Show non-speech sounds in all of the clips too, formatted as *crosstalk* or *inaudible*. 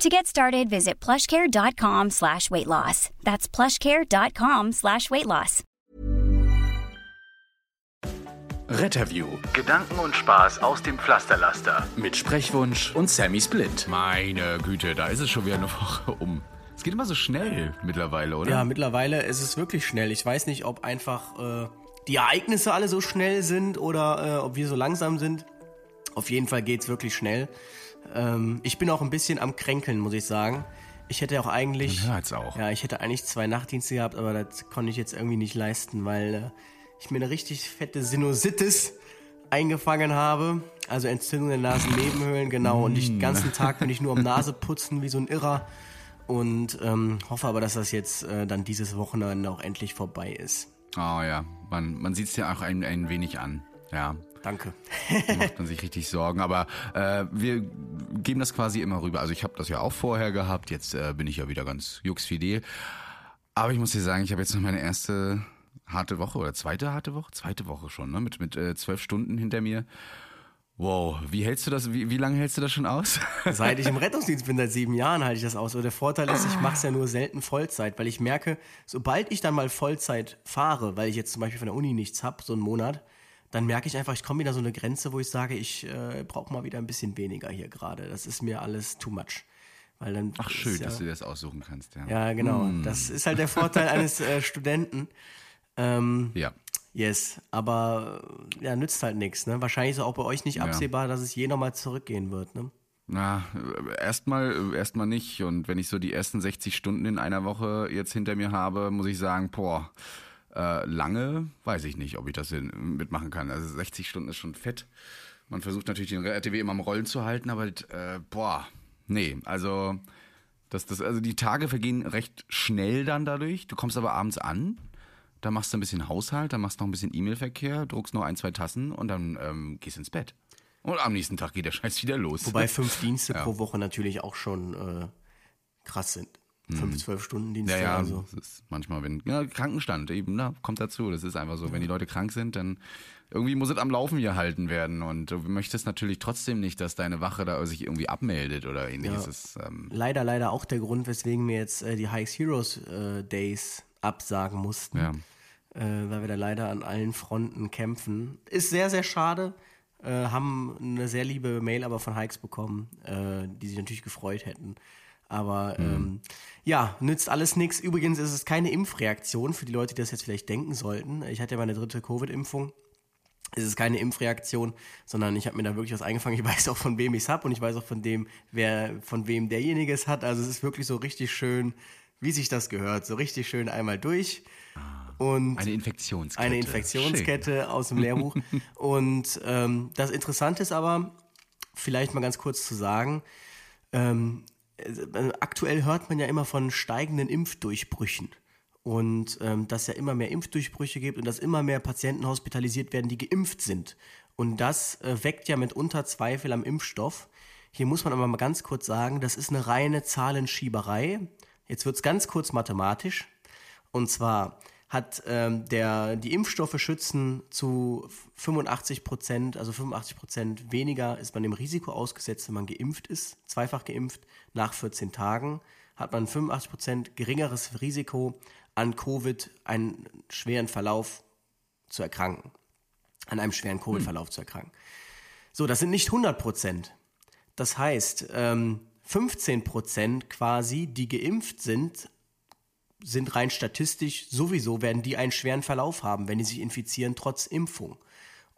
To get started, visit plushcare.com slash weight loss. That's plushcare.com slash weight loss. Retterview Gedanken und Spaß aus dem Pflasterlaster. mit Sprechwunsch und Sammy Split. Meine Güte, da ist es schon wieder eine Woche um. Es geht immer so schnell mittlerweile, oder? Ja, mittlerweile ist es wirklich schnell. Ich weiß nicht, ob einfach äh, die Ereignisse alle so schnell sind oder äh, ob wir so langsam sind. Auf jeden Fall geht's wirklich schnell. Ähm, ich bin auch ein bisschen am Kränkeln, muss ich sagen. Ich hätte auch eigentlich. Man hört's auch. Ja, ich hätte eigentlich zwei Nachtdienste gehabt, aber das konnte ich jetzt irgendwie nicht leisten, weil äh, ich mir eine richtig fette Sinusitis eingefangen habe. Also Entzündung der Nasennebenhöhlen, genau. Und ich, den ganzen Tag bin ich nur am Nase putzen wie so ein Irrer. Und ähm, hoffe aber, dass das jetzt äh, dann dieses Wochenende auch endlich vorbei ist. Oh ja, man, man sieht's ja auch ein, ein wenig an. Ja, Danke. da *laughs* macht man sich richtig Sorgen. Aber äh, wir geben das quasi immer rüber. Also ich habe das ja auch vorher gehabt. Jetzt äh, bin ich ja wieder ganz juxfidel. Aber ich muss dir sagen, ich habe jetzt noch meine erste harte Woche oder zweite harte Woche? Zweite Woche schon, ne? Mit, mit äh, zwölf Stunden hinter mir. Wow, wie hältst du das, wie, wie lange hältst du das schon aus? *laughs* Seit ich im Rettungsdienst bin, seit sieben Jahren halte ich das aus. Und der Vorteil ist, ich mache es ja nur selten Vollzeit, weil ich merke, sobald ich dann mal Vollzeit fahre, weil ich jetzt zum Beispiel von der Uni nichts hab, so einen Monat, dann merke ich einfach, ich komme wieder so eine Grenze, wo ich sage, ich äh, brauche mal wieder ein bisschen weniger hier gerade. Das ist mir alles too much. Weil dann Ach schön, ja, dass du das aussuchen kannst, ja. Ja, genau. Das ist halt der Vorteil eines äh, Studenten. Ähm, Ja. yes, aber äh, ja, nützt halt nichts. Ne? Wahrscheinlich ist auch bei euch nicht Ja. absehbar, dass es je nochmal zurückgehen wird. Ne? Na, äh, erstmal erstmal nicht. Und wenn ich so die ersten 60 Stunden in einer Woche jetzt hinter mir habe, muss ich sagen, boah, äh, lange weiß ich nicht, ob ich das mitmachen kann. Also 60 Stunden ist schon fett. Man versucht natürlich den RTW immer am Rollen zu halten, aber äh, boah, nee, also das, das, also die Tage vergehen recht schnell dann dadurch. Du kommst aber abends an, da machst du ein bisschen Haushalt, dann machst du noch ein bisschen E-Mail-Verkehr, druckst noch ein, zwei Tassen und dann ähm, gehst ins Bett. Und am nächsten Tag geht der Scheiß wieder los. Wobei fünf *laughs* Dienste Ja. pro Woche natürlich auch schon äh, krass sind. Fünf, zwölf Stunden Dienste. Mhm. Ja, ja, Also. das ist manchmal, wenn, ja, Krankenstand eben, ne, kommt dazu. Das ist einfach so. Wenn die Leute krank sind, dann irgendwie muss es am Laufen gehalten werden. Und du möchtest natürlich trotzdem nicht, dass deine Wache da sich irgendwie abmeldet oder ähnliches. Ja. Ähm, Leider, leider auch der Grund, weswegen wir jetzt äh, die Hikes Heroes äh, Days absagen mussten. ja. äh, weil wir da leider an allen Fronten kämpfen. Ist sehr, sehr schade. Äh, haben eine sehr liebe Mail aber von Hikes bekommen, äh, die sich natürlich gefreut hätten. Aber ähm, ja, nützt alles nichts. Übrigens ist es keine Impfreaktion für die Leute, die das jetzt vielleicht denken sollten. Ich hatte ja meine dritte Covid-Impfung. Es ist keine Impfreaktion, sondern ich habe mir da wirklich was eingefangen. Ich *laughs* weiß auch, von wem ich es habe und ich weiß auch von dem, wer, von wem derjenige es hat. Also es ist wirklich so richtig schön, wie sich das gehört. So richtig schön einmal durch. Und Eine Infektionskette. eine Infektionskette aus dem Lehrbuch. *laughs* Und ähm, das Interessante ist aber, vielleicht mal ganz kurz zu sagen, ähm, äh, aktuell hört man ja immer von steigenden Impfdurchbrüchen. Und ähm, dass ja immer mehr Impfdurchbrüche gibt und dass immer mehr Patienten hospitalisiert werden, die geimpft sind. Und das äh, weckt ja mitunter Zweifel am Impfstoff. Hier muss man aber mal ganz kurz sagen, das ist eine reine Zahlenschieberei. Jetzt wird es ganz kurz mathematisch. Und zwar hat ähm, der, die Impfstoffe schützen zu 85 Prozent, also 85 Prozent weniger ist man dem Risiko ausgesetzt, wenn man geimpft ist, zweifach geimpft. Nach 14 Tagen hat man 85 Prozent geringeres Risiko, an Covid einen schweren Verlauf zu erkranken. An einem schweren Covid-Verlauf zu erkranken. So, das sind nicht 100 Prozent. Das heißt, ähm, 15 Prozent quasi, die geimpft sind, sind rein statistisch sowieso, werden die einen schweren Verlauf haben, wenn die sich infizieren, trotz Impfung.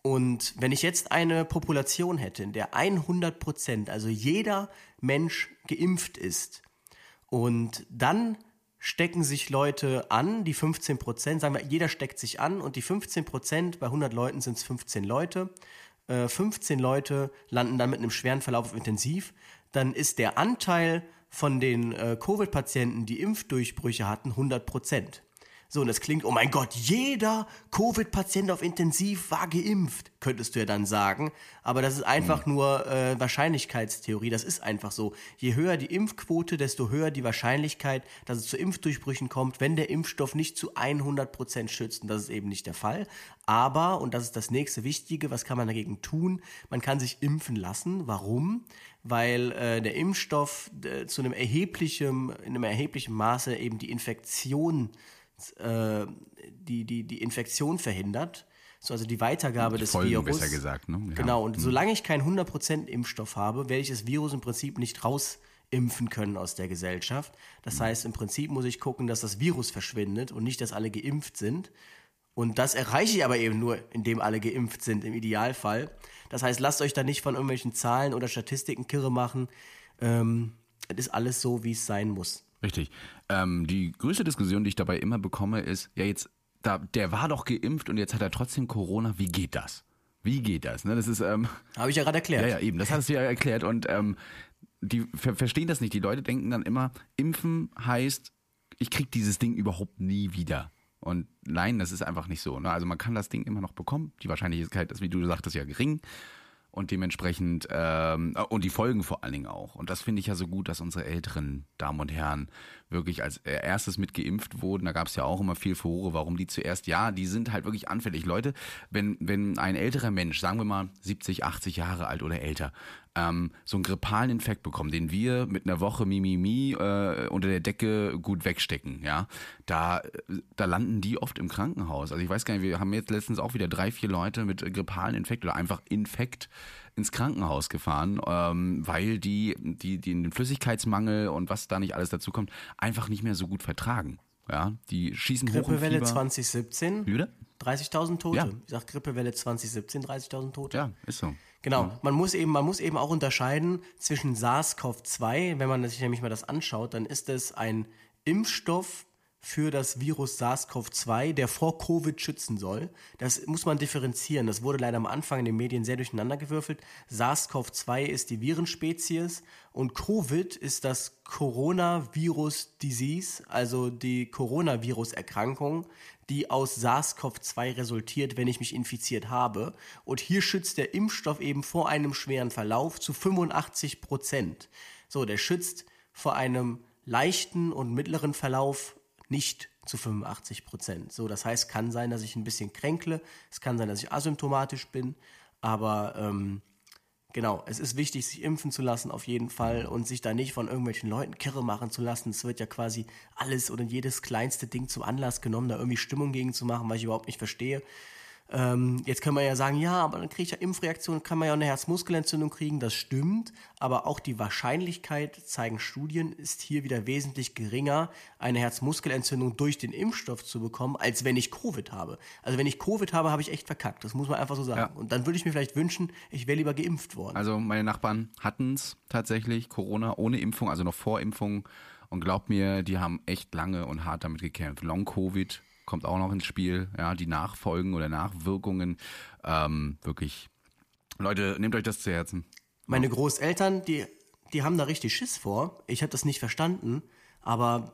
Und wenn ich jetzt eine Population hätte, in der 100 Prozent, also jeder Mensch geimpft ist, und dann stecken sich Leute an, die 15 Prozent, sagen wir, jeder steckt sich an und die 15 Prozent, bei 100 Leuten sind es 15 Leute, äh, 15 Leute landen dann mit einem schweren Verlauf auf Intensiv, dann ist der Anteil von den äh, Covid-Patienten, die Impfdurchbrüche hatten, 100 Prozent. So, und das klingt, oh mein Gott, jeder Covid-Patient auf Intensiv war geimpft, könntest du ja dann sagen. Aber das ist einfach Hm. nur äh, Wahrscheinlichkeitstheorie. Das ist einfach so. Je höher die Impfquote, desto höher die Wahrscheinlichkeit, dass es zu Impfdurchbrüchen kommt, wenn der Impfstoff nicht zu 100% schützt. Und das ist eben nicht der Fall. Aber, und das ist das nächste Wichtige, was kann man dagegen tun? Man kann sich impfen lassen. Warum? Weil äh, der Impfstoff äh, zu einem erheblichen, in einem erheblichen Maße eben die Infektion äh, die, die, die Infektion verhindert, so also die Weitergabe des Folgen, Virus. besser gesagt, ne? Ja. Genau, und solange ich keinen 100% Impfstoff habe, werde ich das Virus im Prinzip nicht rausimpfen können aus der Gesellschaft. Das heißt, im Prinzip muss ich gucken, dass das Virus verschwindet und nicht, dass alle geimpft sind. Und das erreiche ich aber eben nur, indem alle geimpft sind, im Idealfall. Das heißt, lasst euch da nicht von irgendwelchen Zahlen oder Statistiken kirre machen. Ähm, es ist alles so, wie es sein muss. Richtig. Ähm, die größte Diskussion, die ich dabei immer bekomme, ist, ja jetzt, da, der war doch geimpft und jetzt hat er trotzdem Corona. Wie geht das? Wie geht das? Ne, das ist, ähm, Habe ich ja gerade erklärt. ja, ja, eben, das hast du ja erklärt und ähm, die ver verstehen das nicht. Die Leute denken dann immer, impfen heißt, ich krieg dieses Ding überhaupt nie wieder. Und nein, das ist einfach nicht so. Ne? Also man kann das Ding immer noch bekommen. Die Wahrscheinlichkeit ist, wie du sagtest, ja gering. Und dementsprechend, ähm, und die Folgen vor allen Dingen auch. Und das finde ich ja so gut, dass unsere älteren Damen und Herren wirklich als erstes mit geimpft wurden. Da gab es ja auch immer viel Furore, warum die zuerst, ja, die sind halt wirklich anfällig. Leute, wenn, wenn ein älterer Mensch, sagen wir mal 70, 80 Jahre alt oder älter, ähm, so einen grippalen Infekt bekommen, den wir mit einer Woche Mimimi äh, unter der Decke gut wegstecken, ja, da, da landen die oft im Krankenhaus. Also ich weiß gar nicht, wir haben jetzt letztens auch wieder drei, vier Leute mit grippalen Infekt oder einfach Infekt ins Krankenhaus gefahren, ähm, weil die, die, die den Flüssigkeitsmangel und was da nicht alles dazu kommt, einfach nicht mehr so gut vertragen. Ja, die schießen hoch im Grippewelle Fieber. 2017, Wie bitte? 30.000 Tote. Ja. Ich sag Grippewelle 2017, 30.000 Tote. Ja, ist so. Genau, man muss eben, man muss eben auch unterscheiden zwischen SARS-CoV-2, wenn man sich nämlich mal das anschaut, dann ist es ein Impfstoff für das Virus SARS-CoV-2, der vor Covid schützen soll. Das muss man differenzieren. Das wurde leider am Anfang in den Medien sehr durcheinandergewürfelt. SARS-CoV-2 ist die Virenspezies und Covid ist das Coronavirus Disease, also die Coronavirus-Erkrankung, die aus SARS-CoV-2 resultiert, wenn ich mich infiziert habe. Und hier schützt der Impfstoff eben vor einem schweren Verlauf zu 85 Prozent. So, der schützt vor einem leichten und mittleren Verlauf nicht zu 85 Prozent. So, das heißt, kann sein, dass ich ein bisschen kränkle, es kann sein, dass ich asymptomatisch bin, aber ähm, Genau, es ist wichtig, sich impfen zu lassen auf jeden Fall und sich da nicht von irgendwelchen Leuten kirre machen zu lassen. Es wird ja quasi alles oder jedes kleinste Ding zum Anlass genommen, da irgendwie Stimmung gegen zu machen, was ich überhaupt nicht verstehe. Ähm, jetzt kann man ja sagen, ja, aber dann kriege ich ja Impfreaktion, kann man ja auch eine Herzmuskelentzündung kriegen, das stimmt, aber auch die Wahrscheinlichkeit, zeigen Studien, ist hier wieder wesentlich geringer, eine Herzmuskelentzündung durch den Impfstoff zu bekommen, als wenn ich Covid habe. Also wenn ich Covid habe, habe ich echt verkackt, das muss man einfach so sagen. Ja. Und dann würde ich mir vielleicht wünschen, ich wäre lieber geimpft worden. Also meine Nachbarn hatten es tatsächlich, Corona ohne Impfung, also noch vor Impfung. Und glaubt mir, die haben echt lange und hart damit gekämpft. Long-Covid kommt auch noch ins Spiel. Ja, die Nachfolgen oder Nachwirkungen. Ähm, wirklich. Leute, nehmt euch das zu Herzen. Meine Großeltern, die, die haben da richtig Schiss vor. Ich habe das nicht verstanden, aber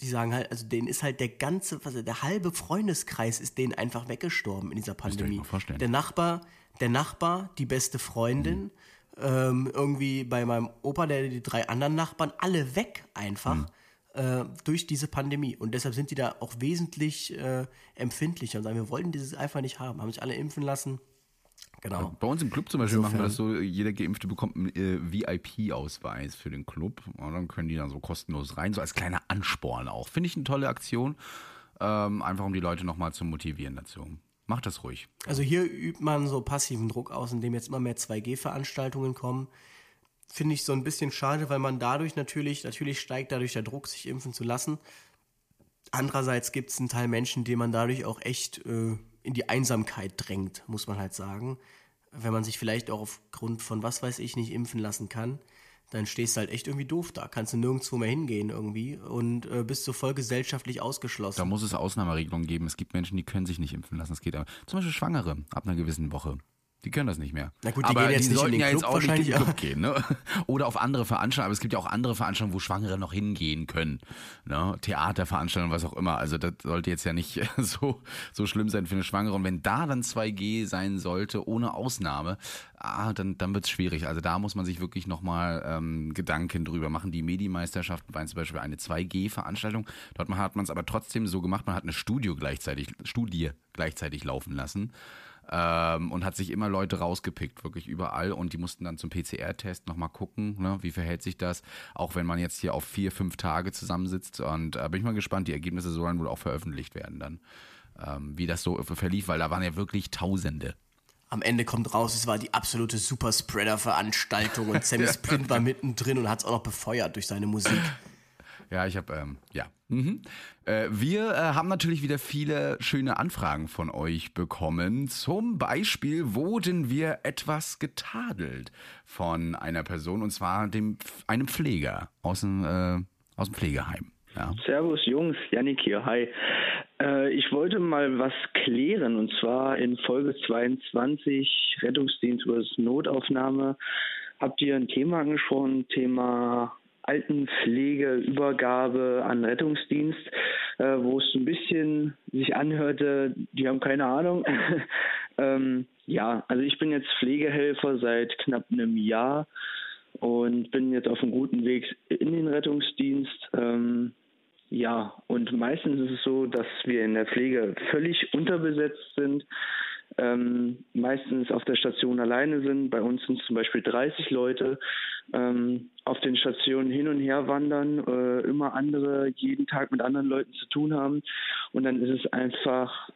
die sagen halt, also denen ist halt der ganze, also der halbe Freundeskreis ist denen einfach weggestorben in dieser Pandemie. Der Nachbar, der Nachbar, die beste Freundin, ähm, irgendwie bei meinem Opa, der die drei anderen Nachbarn, alle weg einfach. Äh, durch diese Pandemie. Und deshalb sind die da auch wesentlich äh, empfindlicher und sagen, wir wollten dieses einfach nicht haben. Haben sich alle impfen lassen. Genau. Bei uns im Club zum Beispiel machen wir Insofern- das so, jeder Geimpfte bekommt einen äh, VIP-Ausweis für den Club. Und dann können die dann so kostenlos rein, so als kleiner Ansporn auch. Finde ich eine tolle Aktion. Ähm, einfach um die Leute nochmal zu motivieren dazu. Macht das ruhig. Also hier übt man so passiven Druck aus, indem jetzt immer mehr 2G-Veranstaltungen kommen. Finde ich so ein bisschen schade, weil man dadurch natürlich, natürlich steigt dadurch der Druck, sich impfen zu lassen. Andererseits gibt es einen Teil Menschen, die man dadurch auch echt äh, in die Einsamkeit drängt, muss man halt sagen. Wenn man sich vielleicht auch aufgrund von was weiß ich nicht impfen lassen kann, dann stehst du halt echt irgendwie doof da. Kannst du nirgendwo mehr hingehen irgendwie und äh, bist so voll gesellschaftlich ausgeschlossen. Da muss es Ausnahmeregelungen geben. Es gibt Menschen, die können sich nicht impfen lassen. Es geht aber. Zum Beispiel Schwangere ab einer gewissen Woche. Die können das nicht mehr. Na gut, die aber gehen jetzt die nicht in sollten den ja jetzt Club auch nicht in den Club gehen, ne? *laughs* Oder auf andere Veranstaltungen. Aber es gibt ja auch andere Veranstaltungen, wo Schwangere noch hingehen können. Ne? Theaterveranstaltungen, was auch immer. Also das sollte jetzt ja nicht *laughs* so, so schlimm sein für eine Schwangere. Und wenn da dann 2G sein sollte, ohne Ausnahme, ah, dann, dann wird's schwierig. Also da muss man sich wirklich nochmal ähm, Gedanken drüber machen. Die Medi-Meisterschaften waren zum Beispiel eine 2G-Veranstaltung. Dort hat man es aber trotzdem so gemacht, man hat eine Studio gleichzeitig, Studie gleichzeitig laufen lassen ähm, und hat sich immer Leute rausgepickt, wirklich überall. Und die mussten dann zum PCR-Test nochmal gucken, ne, wie verhält sich das, auch wenn man jetzt hier auf vier, fünf Tage zusammensitzt. Und äh, bin ich mal gespannt, die Ergebnisse sollen wohl auch veröffentlicht werden dann, ähm, wie das so verlief, weil da waren ja wirklich Tausende. Am Ende kommt raus, es war die absolute Superspreader-Veranstaltung und Sammy Splint *laughs* war mittendrin und hat es auch noch befeuert durch seine Musik. Ja, ich habe, ähm, ja. Mhm. Äh, wir äh, haben natürlich wieder viele schöne Anfragen von euch bekommen. Zum Beispiel wurden wir etwas getadelt von einer Person, und zwar dem, einem Pfleger aus dem, äh, aus dem Pflegeheim. Ja. Servus Jungs, Yannick hier, hi. Äh, ich wollte mal was klären und zwar in Folge 22 Rettungsdienst über Notaufnahme habt ihr ein Thema angesprochen, Thema Altenpflege, Übergabe an Rettungsdienst, äh, wo es ein bisschen sich anhörte, die haben keine Ahnung. *laughs* ähm, ja, also ich bin jetzt Pflegehelfer seit knapp einem Jahr und bin jetzt auf einem guten Weg in den Rettungsdienst. Ähm, ja, und meistens ist es so, dass wir in der Pflege völlig unterbesetzt sind, ähm, meistens auf der Station alleine sind. Bei uns sind es zum Beispiel 30 Leute, ähm, auf den Stationen hin und her wandern, äh, immer andere, jeden Tag mit anderen Leuten zu tun haben. Und dann ist es einfach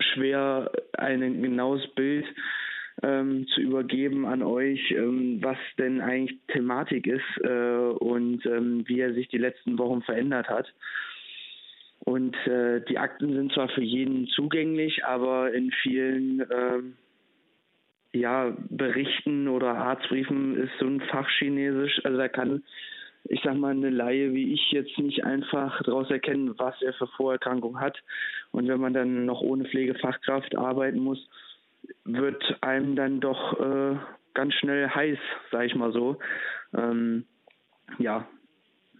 schwer, ein genaues Bild ähm, zu übergeben an euch, ähm, was denn eigentlich Thematik ist äh, und ähm, wie er sich die letzten Wochen verändert hat. Und äh, die Akten sind zwar für jeden zugänglich, aber in vielen ähm, ja, Berichten oder Arztbriefen ist so ein Fachchinesisch, also da kann ich sag mal, eine Laie wie ich jetzt nicht einfach daraus erkennen, was er für Vorerkrankung hat. Und wenn man dann noch ohne Pflegefachkraft arbeiten muss, wird einem dann doch äh, ganz schnell heiß, sag ich mal so. Ähm, ja,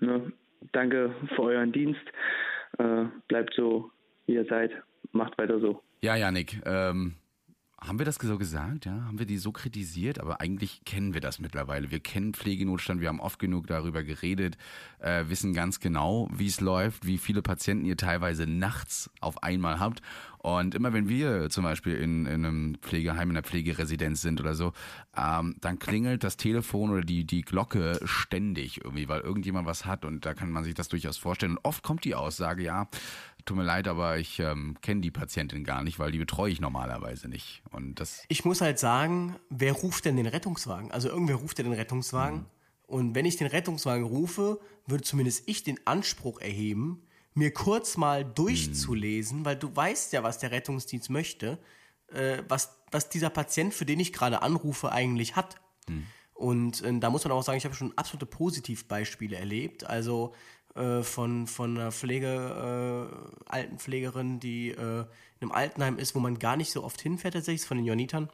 ne, danke für euren Dienst. Äh, bleibt so, wie ihr seid. Macht weiter so. Ja, Janik, ähm, haben wir das so gesagt? Ja, haben wir die so kritisiert? Aber eigentlich kennen wir das mittlerweile. Wir kennen Pflegenotstand, wir haben oft genug darüber geredet, äh, wissen ganz genau, wie es läuft, wie viele Patienten ihr teilweise nachts auf einmal habt. Und immer wenn wir zum Beispiel in, in einem Pflegeheim, in einer Pflegeresidenz sind oder so, ähm, dann klingelt das Telefon oder die, die Glocke ständig irgendwie, weil irgendjemand was hat und da kann man sich das durchaus vorstellen. Und oft kommt die Aussage, ja, tut mir leid, aber ich ähm, kenne die Patientin gar nicht, weil die betreue ich normalerweise nicht. Und das Ich muss halt sagen, wer ruft denn den Rettungswagen? Also irgendwer ruft ja den Rettungswagen. Und wenn ich den Rettungswagen rufe, würde zumindest ich den Anspruch erheben, mir kurz mal durchzulesen, weil du weißt ja, was der Rettungsdienst möchte, äh, was, was dieser Patient, für den ich gerade anrufe, eigentlich hat. Und äh, da muss man auch sagen, ich habe schon absolute Positivbeispiele erlebt. Also äh, von, von einer Pflege, äh, Altenpflegerin, die äh, in einem Altenheim ist, wo man gar nicht so oft hinfährt, tatsächlich, von den Jonitern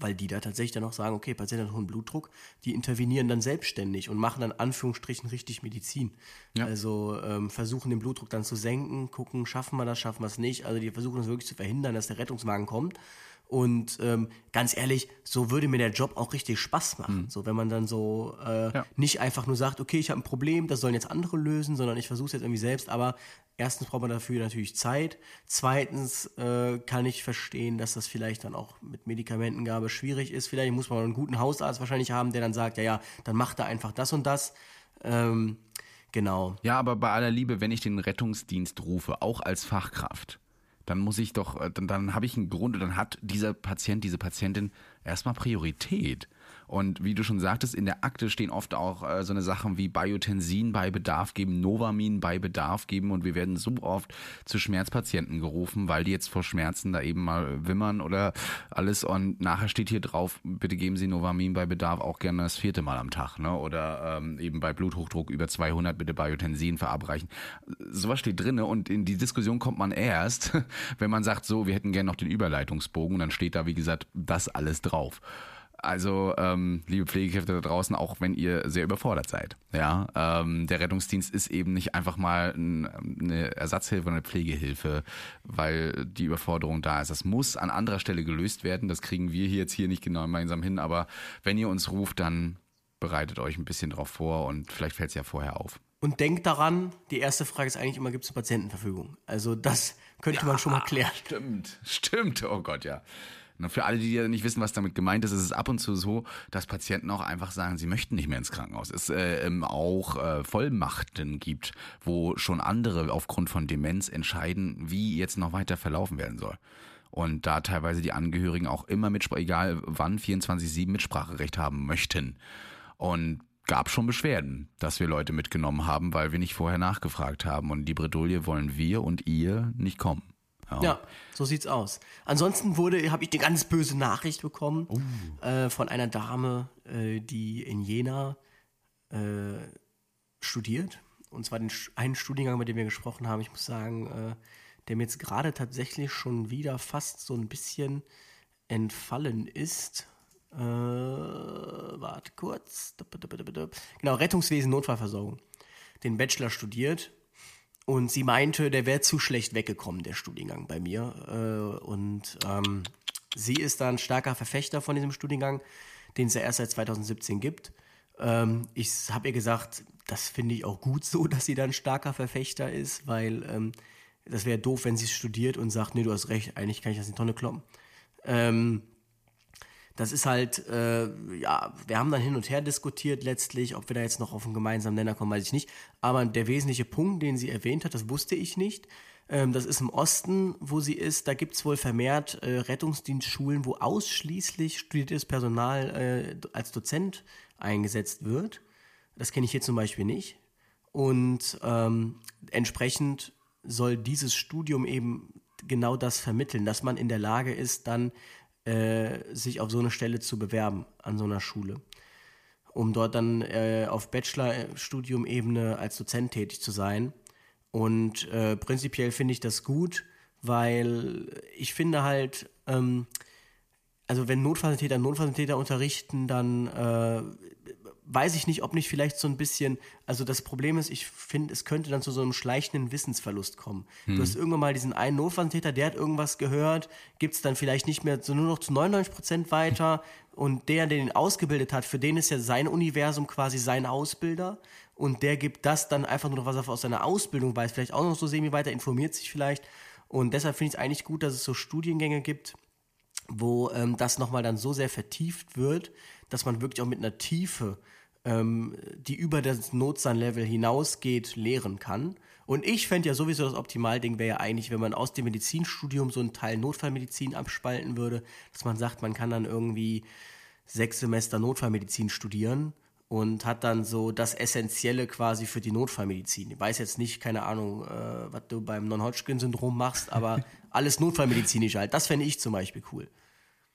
weil die da tatsächlich dann auch sagen, okay, Patient hat hohen Blutdruck, die intervenieren dann selbstständig und machen dann Anführungsstrichen richtig Medizin. Ja. Also ähm, versuchen den Blutdruck dann zu senken, gucken, schaffen wir das, schaffen wir es nicht. Also die versuchen es wirklich zu verhindern, dass der Rettungswagen kommt. Und ähm, ganz ehrlich, so würde mir der Job auch richtig Spaß machen. So, wenn man dann so äh, Ja. nicht einfach nur sagt, okay, ich habe ein Problem, das sollen jetzt andere lösen, sondern ich versuche es jetzt irgendwie selbst. Aber erstens braucht man dafür natürlich Zeit. Zweitens äh, kann ich verstehen, dass das vielleicht dann auch mit Medikamentengabe schwierig ist. Vielleicht muss man einen guten Hausarzt wahrscheinlich haben, der dann sagt, ja, ja, dann macht er einfach das und das. Ähm, genau. Ja, aber bei aller Liebe, wenn ich den Rettungsdienst rufe, auch als Fachkraft, dann muss ich doch, äh, dann, dann habe ich einen Grund und dann hat dieser Patient, diese Patientin erstmal Priorität. Und wie du schon sagtest, in der Akte stehen oft auch äh, so eine Sachen wie Biotensin bei Bedarf geben, Novamin bei Bedarf geben und wir werden so oft zu Schmerzpatienten gerufen, weil die jetzt vor Schmerzen da eben mal wimmern oder alles und nachher steht hier drauf, bitte geben Sie Novamin bei Bedarf auch gerne das vierte Mal am Tag, ne? Oder ähm, eben bei Bluthochdruck über 200 bitte Biotensin verabreichen. Sowas steht drinne und in die Diskussion kommt man erst, *laughs* wenn man sagt, so, wir hätten gerne noch den Überleitungsbogen, dann steht da wie gesagt das alles drauf. Also, ähm, liebe Pflegekräfte da draußen, auch wenn ihr sehr überfordert seid. Ja, ähm, der Rettungsdienst ist eben nicht einfach mal ein, eine Ersatzhilfe oder eine Pflegehilfe, weil die Überforderung da ist. Das muss an anderer Stelle gelöst werden. Das kriegen wir hier jetzt hier nicht genau gemeinsam hin. Aber wenn ihr uns ruft, dann bereitet euch ein bisschen drauf vor und vielleicht fällt es ja vorher auf. Und denkt daran, die erste Frage ist eigentlich immer, gibt es eine Patientenverfügung? Also das könnte ja, man schon mal klären. Stimmt, stimmt. Oh Gott, ja. Und für alle, die nicht wissen, was damit gemeint ist, ist es ab und zu so, dass Patienten auch einfach sagen, sie möchten nicht mehr ins Krankenhaus. Es äh, auch äh, Vollmachten gibt, wo schon andere aufgrund von Demenz entscheiden, wie jetzt noch weiter verlaufen werden soll. Und da teilweise die Angehörigen auch immer Mitsprache, egal wann, 24-7 Mitspracherecht haben möchten. Und gab schon Beschwerden, dass wir Leute mitgenommen haben, weil wir nicht vorher nachgefragt haben. Und die Bredouille wollen wir und ihr nicht kommen. Ja. ja, so sieht's aus. Ansonsten wurde, habe ich eine ganz böse Nachricht bekommen uh. äh, von einer Dame, äh, die in Jena äh, studiert. Und zwar den einen Studiengang, mit dem wir gesprochen haben. Ich muss sagen, äh, der mir jetzt gerade tatsächlich schon wieder fast so ein bisschen entfallen ist. Äh, warte kurz. Genau, Rettungswesen, Notfallversorgung. Den Bachelor studiert und sie meinte, der wäre zu schlecht weggekommen, der Studiengang bei mir. Äh, und ähm, sie ist da ein starker Verfechter von diesem Studiengang, den es ja erst seit 2017 gibt. Ähm, ich habe ihr gesagt, das finde ich auch gut so, *laughs* dass sie da ein starker Verfechter ist, weil ähm, das wäre doof, wenn sie studiert und sagt, nee, du hast recht, eigentlich kann ich das in die Tonne kloppen. Ähm, das ist halt, äh, ja, wir haben dann hin und her diskutiert letztlich, ob wir da jetzt noch auf einen gemeinsamen Nenner kommen, weiß ich nicht. Aber der wesentliche Punkt, den sie erwähnt hat, das wusste ich nicht. Ähm, das ist im Osten, wo sie ist. Da gibt es wohl vermehrt äh, Rettungsdienstschulen, wo ausschließlich studiertes Personal äh, als Dozent eingesetzt wird. Das kenne ich hier zum Beispiel nicht. Und ähm, entsprechend soll dieses Studium eben genau das vermitteln, dass man in der Lage ist, dann äh, sich auf so eine Stelle zu bewerben an so einer Schule, um dort dann äh, auf Bachelorstudium-Ebene als Dozent tätig zu sein. Und äh, prinzipiell finde ich das gut, weil ich finde halt, ähm, also wenn Notfalltäter Notfalltäter unterrichten, dann äh, weiß ich nicht, ob nicht vielleicht so ein bisschen, also das Problem ist, ich finde, es könnte dann zu so einem schleichenden Wissensverlust kommen. Hm. Du hast irgendwann mal diesen einen Notfalltäter, der hat irgendwas gehört, gibt es dann vielleicht nicht mehr so nur noch zu 99 Prozent weiter und der, der ihn ausgebildet hat, für den ist ja sein Universum quasi sein Ausbilder und der gibt das dann einfach nur noch, was er aus seiner Ausbildung weiß, vielleicht auch noch so semi weiter, informiert sich vielleicht und deshalb finde ich es eigentlich gut, dass es so Studiengänge gibt, wo ähm, das nochmal dann so sehr vertieft wird, dass man wirklich auch mit einer Tiefe ähm, die über das Notsan-Level hinausgeht, lehren kann. Und ich fände ja sowieso das Optimalding wäre ja eigentlich, wenn man aus dem Medizinstudium so einen Teil Notfallmedizin abspalten würde, dass man sagt, man kann dann irgendwie sechs Semester Notfallmedizin studieren und hat dann so das Essentielle quasi für die Notfallmedizin. Ich weiß jetzt nicht, keine Ahnung, äh, was du beim Non-Hodgkin-Syndrom machst, aber *laughs* alles Notfallmedizinisch halt. Das fände ich zum Beispiel cool.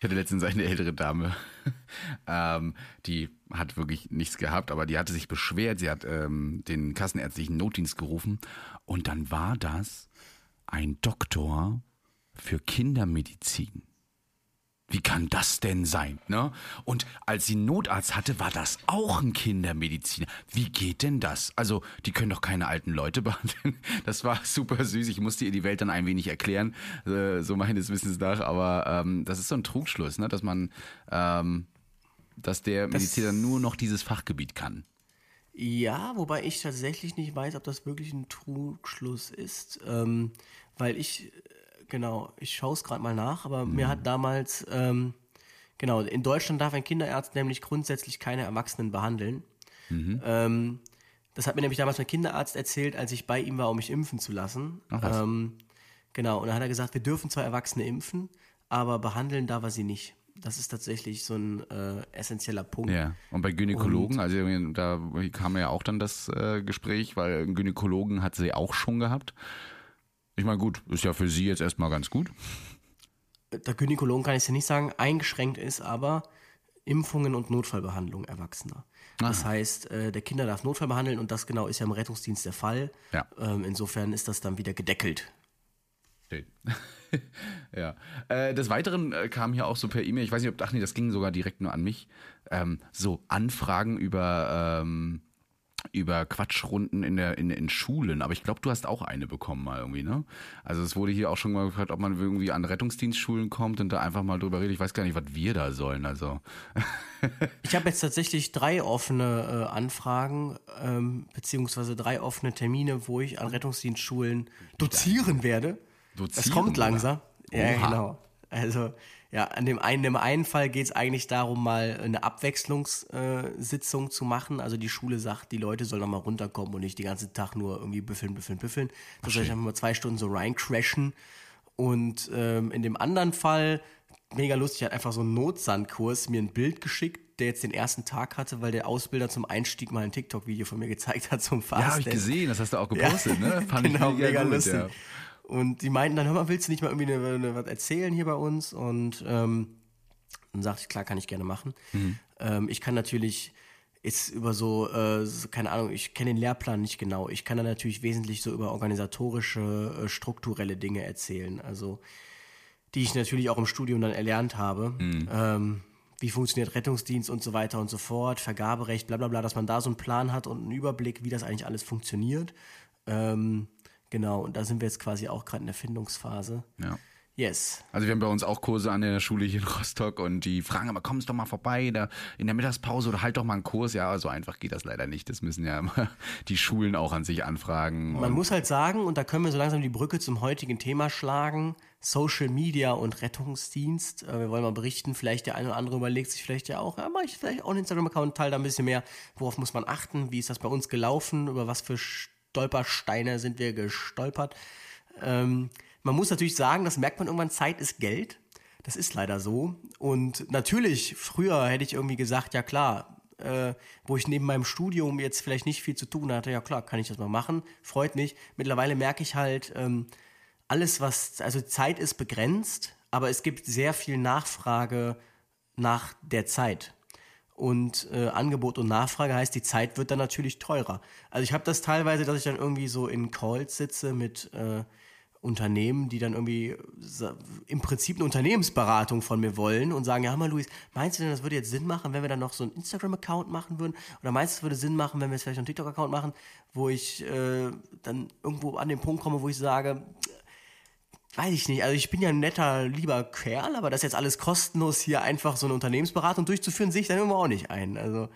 Ich hatte letztens eine ältere Dame, *laughs* ähm, die hat wirklich nichts gehabt, aber die hatte sich beschwert. Sie hat ähm, den kassenärztlichen Notdienst gerufen und dann war das ein Doktor für Kindermedizin. Wie kann das denn sein? Ne? Und als sie Notarzt hatte, war das auch ein Kindermediziner. Wie geht denn das? Also, die können doch keine alten Leute *laughs* behandeln. Das war super süß. Ich musste ihr die Welt dann ein wenig erklären, äh, so meines Wissens nach. Aber ähm, das ist so ein Trugschluss, ne? dass man, ähm, dass der das Mediziner nur noch dieses Fachgebiet kann. Ja, wobei ich tatsächlich nicht weiß, ob das wirklich ein Trugschluss ist, ähm, weil ich Genau, ich schaue es gerade mal nach, aber mhm. mir hat damals, ähm, genau, in Deutschland darf ein Kinderarzt nämlich grundsätzlich keine Erwachsenen behandeln. Mhm. Ähm, das hat mir nämlich damals mein Kinderarzt erzählt, als ich bei ihm war, um mich impfen zu lassen. Ach, ähm, genau, und dann hat er gesagt, wir dürfen zwar Erwachsene impfen, aber behandeln darf er sie nicht. Das ist tatsächlich so ein äh, essentieller Punkt. Ja, und bei Gynäkologen, also da kam ja auch dann das äh, Gespräch, weil einen Gynäkologen hat sie auch schon gehabt. Ich meine, gut, ist ja für sie jetzt erstmal ganz gut. Der Gynäkologen kann ich dir nicht sagen, eingeschränkt ist aber Impfungen und Notfallbehandlung Erwachsener. Das heißt, äh, der Kinder darf Notfall behandeln und das genau ist ja im Rettungsdienst der Fall. Ja. Ähm, insofern ist das dann wieder gedeckelt. *laughs* Ja. Äh, des Weiteren äh, kam hier auch so per E-Mail, ich weiß nicht, ob, ach nee, das ging sogar direkt nur an mich, ähm, so Anfragen über, ähm, über Quatschrunden in, der, in, in Schulen. Aber ich glaube, du hast auch eine bekommen mal irgendwie, ne? Also es wurde hier auch schon mal gefragt, ob man irgendwie an Rettungsdienstschulen kommt und da einfach mal drüber redet. Ich weiß gar nicht, was wir da sollen. Also *laughs* Ich habe jetzt tatsächlich drei offene äh, Anfragen, ähm, beziehungsweise drei offene Termine, wo ich an Rettungsdienstschulen dozieren werde. Dozieren, es kommt oder? langsam. Ja, Oha. genau. Also, ja, an dem einen, im einen Fall geht es eigentlich darum, mal eine Abwechslungssitzung zu machen. Also die Schule sagt, die Leute sollen noch mal runterkommen und nicht den ganzen Tag nur irgendwie büffeln, büffeln, büffeln. Das soll ich einfach mal zwei Stunden so reincrashen. Und ähm, in dem anderen Fall, mega lustig, hat einfach so ein Notsandkurs mir ein Bild geschickt, der jetzt den ersten Tag hatte, weil der Ausbilder zum Einstieg mal ein TikTok-Video von mir gezeigt hat zum Fast ja, habe ich gesehen, das hast du auch gepostet, ne? *laughs* Fand genau, ich mega gut, lustig. ja. Und die meinten dann, hör mal, willst du nicht mal irgendwie eine, eine, was erzählen hier bei uns? Und ähm, dann sagte ich, klar, kann ich gerne machen. Mhm. Ähm, ich kann natürlich jetzt über so, äh, so, keine Ahnung, ich kenne den Lehrplan nicht genau. Ich kann dann natürlich wesentlich so über organisatorische, äh, strukturelle Dinge erzählen. Also, die ich natürlich auch im Studium dann erlernt habe. Mhm. Ähm, wie funktioniert Rettungsdienst und so weiter und so fort, Vergaberecht, bla bla bla, dass man da so einen Plan hat und einen Überblick, wie das eigentlich alles funktioniert. Ähm, genau, und da sind wir jetzt quasi auch gerade in der Findungsphase. Ja. Yes. Also wir haben bei uns auch Kurse an der Schule hier in Rostock und die fragen aber, kommst doch mal vorbei da in der Mittagspause oder halt doch mal einen Kurs. Ja, so einfach geht das leider nicht. Das müssen ja immer *laughs* die Schulen auch an sich anfragen. Man muss halt sagen, und da können wir so langsam die Brücke zum heutigen Thema schlagen, Social Media und Rettungsdienst. Äh, Wir wollen mal berichten, vielleicht der eine oder andere überlegt sich vielleicht ja auch, ja, mache ich vielleicht auch einen Instagram-Account, teile da ein bisschen mehr, worauf muss man achten, wie ist das bei uns gelaufen, über was für Stolpersteine sind wir gestolpert. Ähm, man muss natürlich sagen, das merkt man irgendwann, Zeit ist Geld. Das ist leider so. Und natürlich, früher hätte ich irgendwie gesagt, ja klar, äh, wo ich neben meinem Studium jetzt vielleicht nicht viel zu tun hatte, ja klar, kann ich das mal machen, freut mich. Mittlerweile merke ich halt, ähm, alles was, also Zeit ist begrenzt, aber es gibt sehr viel Nachfrage nach der Zeit. Und äh, Angebot und Nachfrage heißt, die Zeit wird dann natürlich teurer. Also ich habe das teilweise, dass ich dann irgendwie so in Calls sitze mit äh, Unternehmen, die dann irgendwie im Prinzip eine Unternehmensberatung von mir wollen und sagen, ja, hör mal, Luis, meinst du denn, das würde jetzt Sinn machen, wenn wir dann noch so einen Instagram-Account machen würden? Oder meinst du, es würde Sinn machen, wenn wir jetzt vielleicht noch einen TikTok-Account machen, wo ich äh, dann irgendwo an den Punkt komme, wo ich sage, weiß ich nicht, also ich bin ja ein netter, lieber Kerl, aber das jetzt alles kostenlos hier einfach so eine Unternehmensberatung durchzuführen, sehe ich dann immer auch nicht ein. Also,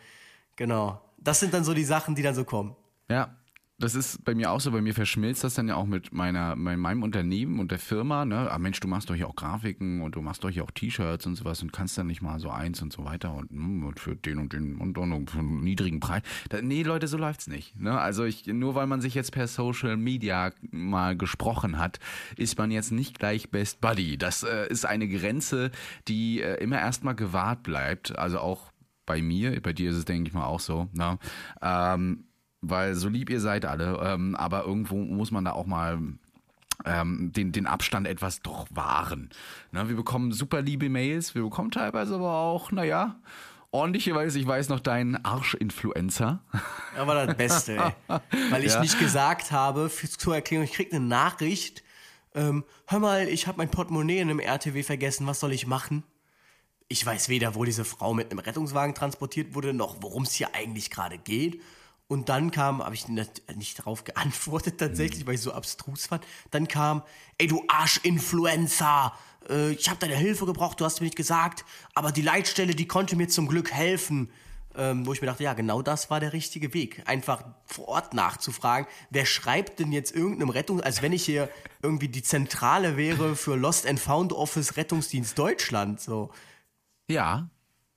genau. Das sind dann so die Sachen, die dann so kommen. Ja, das ist bei mir auch so. Bei mir verschmilzt das dann ja auch mit meiner, mit meinem Unternehmen und der Firma. Ne? Ah, Mensch, du machst doch hier auch Grafiken und du machst doch hier auch T-Shirts und sowas und kannst dann nicht mal so eins und so weiter und, hm, und für den und den und, und, und für einen niedrigen Preis. Da, nee, Leute, so läuft's nicht. Ne? Also ich, nur weil man sich jetzt per Social Media mal gesprochen hat, ist man jetzt nicht gleich Best Buddy. Das äh, ist eine Grenze, die äh, immer erstmal gewahrt bleibt. Also auch bei mir, bei dir ist es, denke ich mal, auch so. Ne? Ähm, weil so lieb ihr seid alle, ähm, aber irgendwo muss man da auch mal ähm, den, den Abstand etwas doch wahren. Ne, wir bekommen super liebe Mails, wir bekommen teilweise aber auch, naja, ordentliche, weil ich weiß noch deinen Arsch-Influencer. Das war das Beste, ey. *laughs* Weil ich Ja. nicht gesagt habe, für, zur Erklärung, ich krieg eine Nachricht, ähm, hör mal, ich habe mein Portemonnaie in einem RTW vergessen, was soll ich machen? Ich weiß weder, wo diese Frau mit einem Rettungswagen transportiert wurde, noch worum es hier eigentlich gerade geht. Und dann kam, habe ich nicht, darauf geantwortet tatsächlich, weil ich so abstrus fand. Dann kam, ey du Arsch-Influencer, äh, ich habe deine Hilfe gebraucht, du hast mir nicht gesagt, aber die Leitstelle, die konnte mir zum Glück helfen. Ähm, wo ich mir dachte, ja, genau das war der richtige Weg. Einfach vor Ort nachzufragen, wer schreibt denn jetzt irgendeinem Rettung, als wenn ich hier irgendwie die Zentrale wäre für Lost and Found Office Rettungsdienst Deutschland, so. Ja.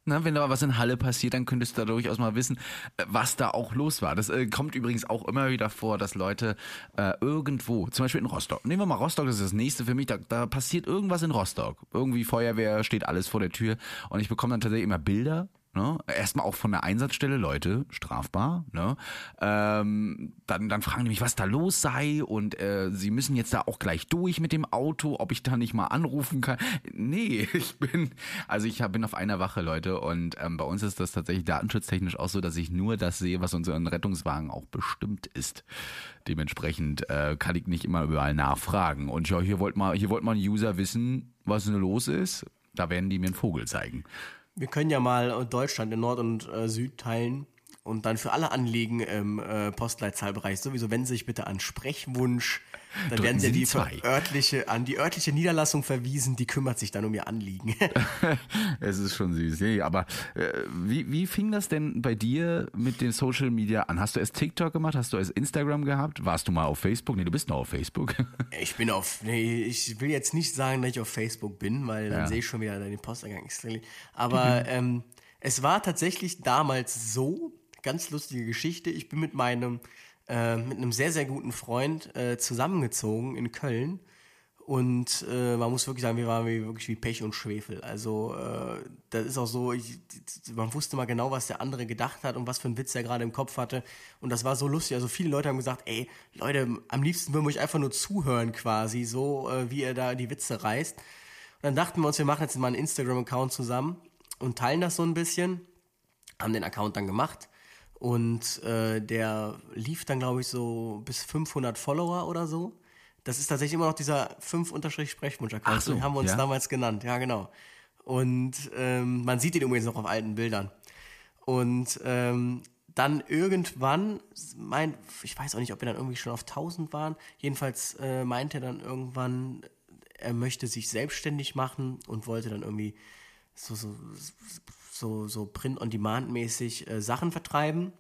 Ne, wenn da was in Halle passiert, dann könntest du da durchaus mal wissen, äh, was da auch los war. Das äh, kommt übrigens auch immer wieder vor, dass Leute äh, irgendwo, zum Beispiel in Rostock, nehmen wir mal Rostock, das ist das nächste für mich, da, da passiert irgendwas in Rostock. Irgendwie Feuerwehr, steht alles vor der Tür und ich bekomme dann tatsächlich immer Bilder Ne? Erstmal auch von der Einsatzstelle, Leute, strafbar. Ne? Ähm, dann, dann fragen die mich, was da los sei und äh, sie müssen jetzt da auch gleich durch mit dem Auto, ob ich da nicht mal anrufen kann. Nee, *laughs* ich bin, also ich bin auf einer Wache, Leute, und ähm, bei uns ist das tatsächlich datenschutztechnisch auch so, dass ich nur das sehe, was unseren Rettungswagen auch bestimmt ist. Dementsprechend äh, kann ich nicht immer überall nachfragen. Und ja, hier wollt mal, hier mal ein User wissen, was denn los ist. Da werden die mir einen Vogel zeigen. Wir können ja mal Deutschland in Nord und äh, Süd teilen und dann für alle Anliegen im äh, Postleitzahlbereich sowieso wenden Sie sich bitte an Sprechwunsch. Dann Drücken werden Sie die zwei. örtliche, an die örtliche Niederlassung verwiesen, die kümmert sich dann um Ihr Anliegen. *laughs* es ist schon süß. Nee, aber äh, wie, wie fing das denn bei dir mit den Social Media an? Hast du erst TikTok gemacht? Hast du erst Instagram gehabt? Warst du mal auf Facebook? Nee, du bist noch auf Facebook. *laughs* ich bin auf, nee, ich will jetzt nicht sagen, dass ich auf Facebook bin, weil dann Ja. sehe ich schon wieder den Posteingang. Aber ähm, es war tatsächlich damals so, ganz lustige Geschichte, ich bin mit meinem, äh, mit einem sehr, sehr guten Freund äh, zusammengezogen in Köln. Und äh, man muss wirklich sagen, wir waren wirklich wie Pech und Schwefel. Also äh, das ist auch so, ich, man wusste mal genau, was der andere gedacht hat und was für einen Witz er gerade im Kopf hatte. Und das war so lustig. Also viele Leute haben gesagt, ey, Leute, am liebsten würden wir euch einfach nur zuhören quasi, so äh, wie ihr da die Witze reißt. Und dann dachten wir uns, wir machen jetzt mal einen Instagram-Account zusammen und teilen das so ein bisschen. Haben den Account dann gemacht. Und äh, der lief dann, glaube ich, so bis 500 Follower oder so. Das ist tatsächlich immer noch dieser 5-Sprechwunsch-Account. Ach so, den haben wir uns ja? damals genannt. Ja, genau. Und ähm, man sieht ihn übrigens noch auf alten Bildern. Und ähm, dann irgendwann, mein, ich weiß auch nicht, ob wir dann irgendwie schon auf 1000 waren. Jedenfalls äh, meinte er dann irgendwann, er möchte sich selbstständig machen und wollte dann irgendwie so, so, so, so Print-on-Demand-mäßig äh, Sachen vertreiben.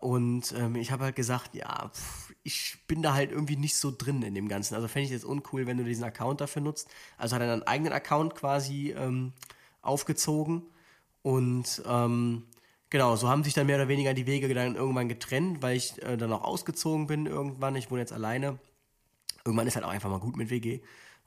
Und ähm, ich habe halt gesagt, ja, pff, ich bin da halt irgendwie nicht so drin in dem Ganzen. Also fände ich jetzt uncool, wenn du diesen Account dafür nutzt. Also hat er einen eigenen Account quasi ähm, aufgezogen. Und ähm, genau, so haben sich dann mehr oder weniger die Wege dann irgendwann getrennt, weil ich äh, dann auch ausgezogen bin irgendwann. Ich wohne jetzt alleine. Irgendwann ist halt auch einfach mal gut mit WG.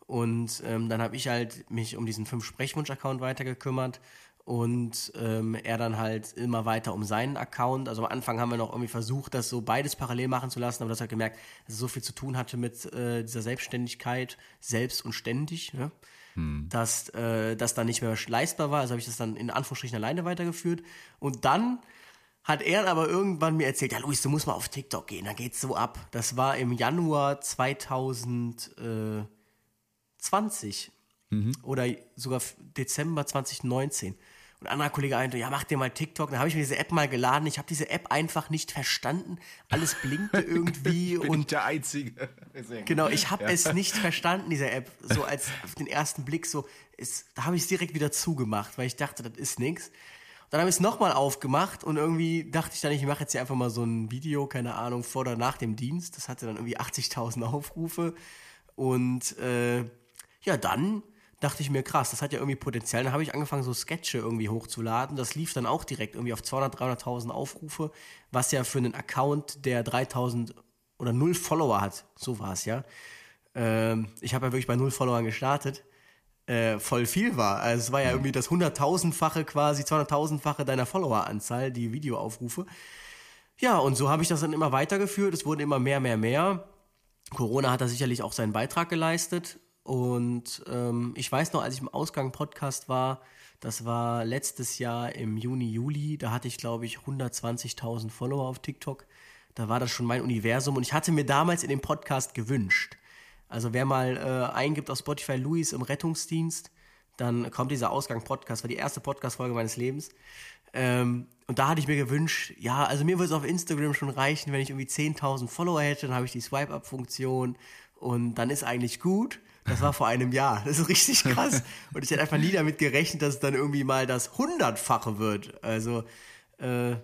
Und ähm, dann habe ich halt mich um diesen fünf-Sprechwunsch-Account weiter gekümmert und ähm, er dann halt immer weiter um seinen Account. Also am Anfang haben wir noch irgendwie versucht, das so beides parallel machen zu lassen, aber das hat gemerkt, dass es so viel zu tun hatte mit äh, dieser Selbstständigkeit, selbst und ständig, ne? dass äh, das dann nicht mehr leistbar war. Also habe ich das dann in Anführungsstrichen alleine weitergeführt. Und dann hat er aber irgendwann mir erzählt, ja Luis, du musst mal auf TikTok gehen, da geht's so ab. Das war im Januar 2020 oder sogar Dezember 2019. Und ein anderer Kollege meinte, ja, mach dir mal TikTok. Dann habe ich mir diese App mal geladen. Ich habe diese App einfach nicht verstanden. Alles blinkte *laughs* irgendwie Bin und der Einzige. *laughs* Genau, ich habe es nicht *laughs* verstanden, diese App. So als auf den ersten Blick, so, ist, da habe ich es direkt wieder zugemacht, weil ich dachte, das ist nix. Dann habe ich es nochmal aufgemacht und irgendwie dachte ich dann, ich mache jetzt hier einfach mal so ein Video, keine Ahnung, vor oder nach dem Dienst. Das hatte dann irgendwie 80.000 Aufrufe. Und äh, ja, dann dachte ich mir, krass, das hat ja irgendwie Potenzial. Dann habe ich angefangen, so Sketche irgendwie hochzuladen. Das lief dann auch direkt irgendwie auf 200.000, 300.000 Aufrufe, was ja für einen Account, der 3.000 oder null Follower hat, so war es ja. Ähm, ich habe ja wirklich bei null Followern gestartet, äh, voll viel war. Also es war ja irgendwie das 100.000-fache quasi, 200.000-fache deiner Followeranzahl, die Videoaufrufe. Ja, und so habe ich das dann immer weitergeführt. Es wurden immer mehr, mehr, mehr. Corona hat da sicherlich auch seinen Beitrag geleistet. Und ähm, ich weiß noch, als ich im Ausgang-Podcast war, das war letztes Jahr im Juni, Juli, da hatte ich, glaube ich, 120.000 Follower auf TikTok. Da war das schon mein Universum und ich hatte mir damals in dem Podcast gewünscht. Also wer mal äh, eingibt auf Spotify Louis im Rettungsdienst, dann kommt dieser Ausgang-Podcast, war die erste Podcast-Folge meines Lebens. Ähm, und da hatte ich mir gewünscht, ja, also mir würde es auf Instagram schon reichen, wenn ich irgendwie 10.000 Follower hätte, dann habe ich die Swipe-Up-Funktion und dann ist eigentlich gut. Das war vor einem Jahr. Das ist richtig krass. Und ich hätte einfach nie damit gerechnet, dass es dann irgendwie mal das Hundertfache wird. Also, äh,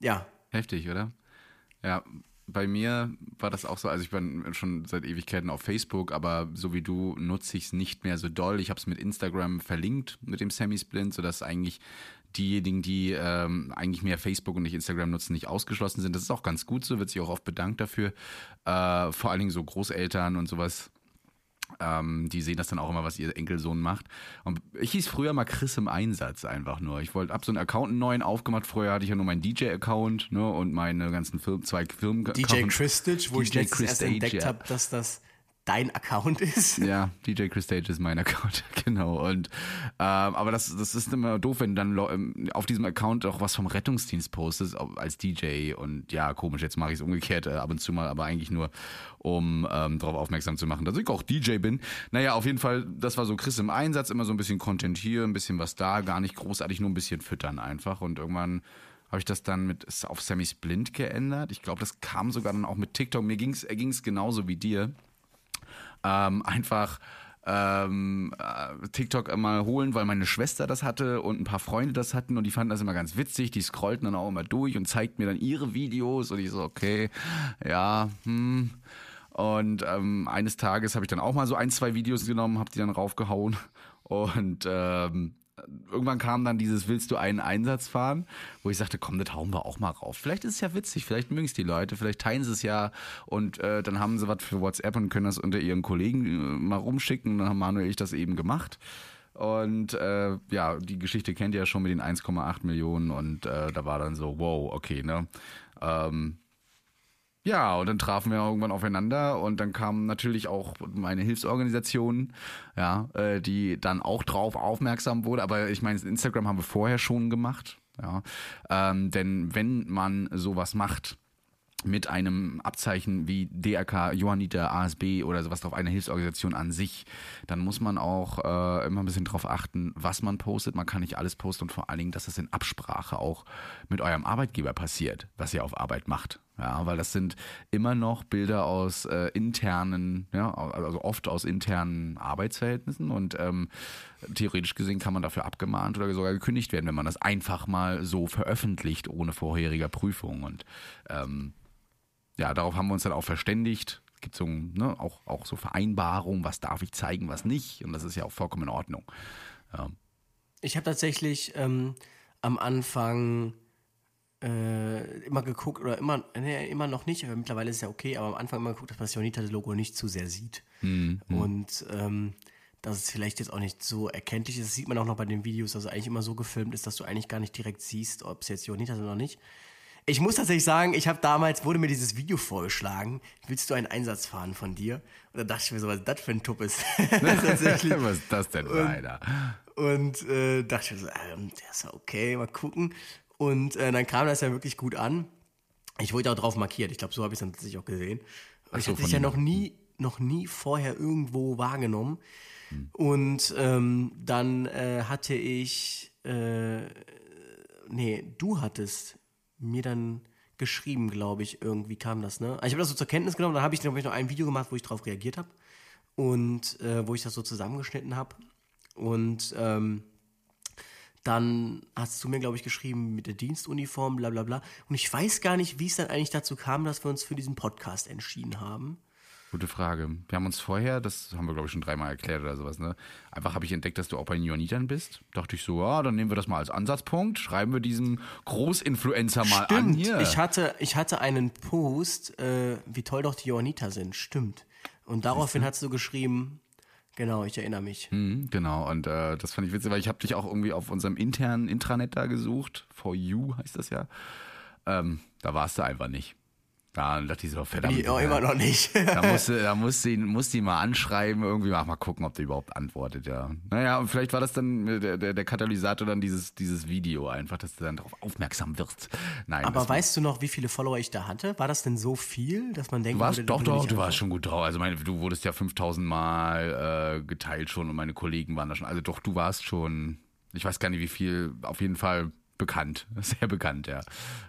ja. Heftig, oder? Ja, bei mir war das auch so, also ich bin schon seit Ewigkeiten auf Facebook, aber so wie du nutze ich es nicht mehr so doll. Ich habe es mit Instagram verlinkt mit dem Semi-Splint, sodass eigentlich diejenigen, die ähm, eigentlich mehr Facebook und nicht Instagram nutzen, nicht ausgeschlossen sind. Das ist auch ganz gut so, wird sich auch oft bedankt dafür. Äh, vor allen Dingen so Großeltern und sowas ähm, die sehen das dann auch immer, was ihr Enkelsohn macht. Und ich hieß früher mal Chris im Einsatz einfach nur. Ich wollte ab so einen Account einen neuen aufgemacht. Vorher hatte ich ja nur meinen DJ-Account ne, und meine ganzen Film, zwei Firmen. DJ Chris Stitch, wo DJ ich letztens erst entdeckt ja. habe, dass das dein Account ist. Ja, DJ Chris Stage ist mein Account, *laughs* genau. Und ähm, aber das, das ist immer doof, wenn du dann ähm, auf diesem Account auch was vom Rettungsdienst postest als DJ. Und ja, komisch, jetzt mache ich es umgekehrt äh, ab und zu mal, aber eigentlich nur, um ähm, darauf aufmerksam zu machen, dass ich auch DJ bin. Naja, auf jeden Fall, das war so Chris im Einsatz, immer so ein bisschen Content hier, ein bisschen was da, gar nicht großartig, nur ein bisschen füttern einfach. Und irgendwann habe ich das dann mit auf Sammy Splint geändert. Ich glaube, das kam sogar dann auch mit TikTok. Mir ging es genauso wie dir ähm, einfach ähm, äh, TikTok immer holen, weil meine Schwester das hatte und ein paar Freunde das hatten und die fanden das immer ganz witzig. Die scrollten dann auch immer durch und zeigten mir dann ihre Videos und ich so, okay, ja, hm. Und ähm, eines Tages habe ich dann auch mal so ein, zwei Videos genommen, habe die dann raufgehauen und ähm, irgendwann kam dann dieses Willst du einen Einsatz fahren, wo ich sagte, komm, das hauen wir auch mal rauf. Vielleicht ist es ja witzig, vielleicht mögen es die Leute, vielleicht teilen sie es ja und äh, dann haben sie was für WhatsApp und können das unter ihren Kollegen äh, mal rumschicken. Dann haben Manuel und ich das eben gemacht. Und äh, ja, die Geschichte kennt ihr ja schon mit den 1,8 Millionen und äh, da war dann so, wow, okay, ne? Ähm, ja, und dann trafen wir irgendwann aufeinander und dann kam natürlich auch meine Hilfsorganisation, ja, äh, die dann auch drauf aufmerksam wurde. Aber ich meine, Instagram haben wir vorher schon gemacht, ja. Ähm, denn wenn man sowas macht, mit einem Abzeichen wie DRK, Johanniter, ASB oder sowas drauf, eine Hilfsorganisation an sich, dann muss man auch äh, immer ein bisschen drauf achten, was man postet. Man kann nicht alles posten und vor allen Dingen, dass das in Absprache auch mit eurem Arbeitgeber passiert, was ihr auf Arbeit macht. Ja, weil das sind immer noch Bilder aus äh, internen, ja, also oft aus internen Arbeitsverhältnissen und ähm, theoretisch gesehen kann man dafür abgemahnt oder sogar gekündigt werden, wenn man das einfach mal so veröffentlicht ohne vorheriger Prüfung und ähm, ja, darauf haben wir uns dann auch verständigt. Es gibt so ne, auch, auch so Vereinbarungen, was darf ich zeigen, was nicht. Und das ist ja auch vollkommen in Ordnung. Ja. Ich habe tatsächlich ähm, am Anfang äh, immer geguckt, oder immer, nee, immer noch nicht, aber mittlerweile ist es ja okay, aber am Anfang immer geguckt, dass man das Jonita-Logo nicht zu sehr sieht. Mhm. Und ähm, dass es vielleicht jetzt auch nicht so erkenntlich ist. Das sieht man auch noch bei den Videos, dass es eigentlich immer so gefilmt ist, dass du eigentlich gar nicht direkt siehst, ob es jetzt Jonita ist oder nicht. Ich muss tatsächlich sagen, ich habe damals, wurde mir dieses Video vorgeschlagen, willst du einen Einsatz fahren von dir? Und da dachte ich mir so, was ist das für ein Tuppes? *laughs* Tatsächlich. was ist das denn, Alter? Und äh, dachte ich mir so, ähm, der ist ja okay, mal gucken. Und äh, dann kam das ja wirklich gut an. Ich wurde auch drauf markiert. Ich glaube, so habe ich es dann tatsächlich auch gesehen. So, ich hatte dich ja noch nie, noch nie vorher irgendwo wahrgenommen. Hm. Und ähm, dann äh, hatte ich, äh, nee, du hattest mir dann geschrieben, glaube ich, irgendwie kam das, ne? Also ich habe das so zur Kenntnis genommen, dann habe ich, glaube ich, noch ein Video gemacht, wo ich darauf reagiert habe und äh, wo ich das so zusammengeschnitten habe. Und ähm, dann hast du mir, glaube ich, geschrieben mit der Dienstuniform, bla bla bla. Und ich weiß gar nicht, wie es dann eigentlich dazu kam, dass wir uns für diesen Podcast entschieden haben. Gute Frage. Wir haben uns vorher, das haben wir glaube ich schon dreimal erklärt oder sowas, ne? Einfach habe ich entdeckt, dass du auch bei den Johannitern bist. Dachte ich so, ja, dann nehmen wir das mal als Ansatzpunkt, schreiben wir diesen Großinfluencer mal Stimmt. an hier. Ich hatte, ich hatte einen Post, äh, wie toll doch die Johanniter sind. Stimmt. Und daraufhin hast du geschrieben, Genau, ich erinnere mich. Mhm, genau, und äh, das fand ich witzig, weil ich habe dich auch irgendwie auf unserem internen Intranet da gesucht. For You heißt das ja. Ähm, da warst du einfach nicht. Da dachte ich so, verdammt. Ich auch immer noch nicht. da musst du, da musst du ihn, musst ihn mal anschreiben, irgendwie mal, mal gucken, ob der überhaupt antwortet, ja. Naja, und vielleicht war das dann der, der, der Katalysator dann dieses, dieses Video einfach, dass du dann darauf aufmerksam wirst. Nein. Aber weißt du noch, wie viele Follower ich da hatte? War das denn so viel, dass man denkt, du warst, würde, doch, doch, du warst schon gut drauf. Also meine, du wurdest ja 5000 Mal äh, geteilt schon und meine Kollegen waren da schon. Also doch, du warst schon, ich weiß gar nicht wie viel, auf jeden Fall bekannt, *laughs* sehr bekannt, ja.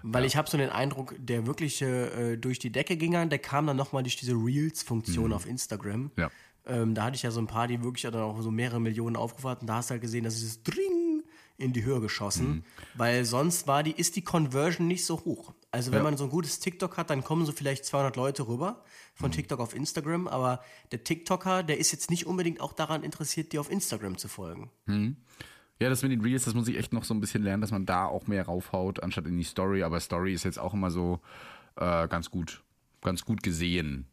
Weil ja. ich habe so den Eindruck, der wirkliche äh, durch die Decke ging, der kam dann nochmal durch diese Reels-Funktion mhm. auf Instagram. Ja. Ähm, da hatte ich ja so ein paar, die wirklich dann auch so mehrere Millionen Aufrufe hatten. Da hast du halt gesehen, dass dieses Dring in die Höhe geschossen, Mhm. weil sonst war die, ist die Conversion nicht so hoch. Also wenn Ja. man so ein gutes TikTok hat, dann kommen so vielleicht 200 Leute rüber von Mhm. TikTok auf Instagram, aber der TikToker, der ist jetzt nicht unbedingt auch daran interessiert, dir auf Instagram zu folgen. Ja, das mit den Reels, das muss ich echt noch so ein bisschen lernen, dass man da auch mehr raufhaut, anstatt in die Story. Aber Story ist jetzt auch immer so äh, ganz gut, ganz gut gesehen.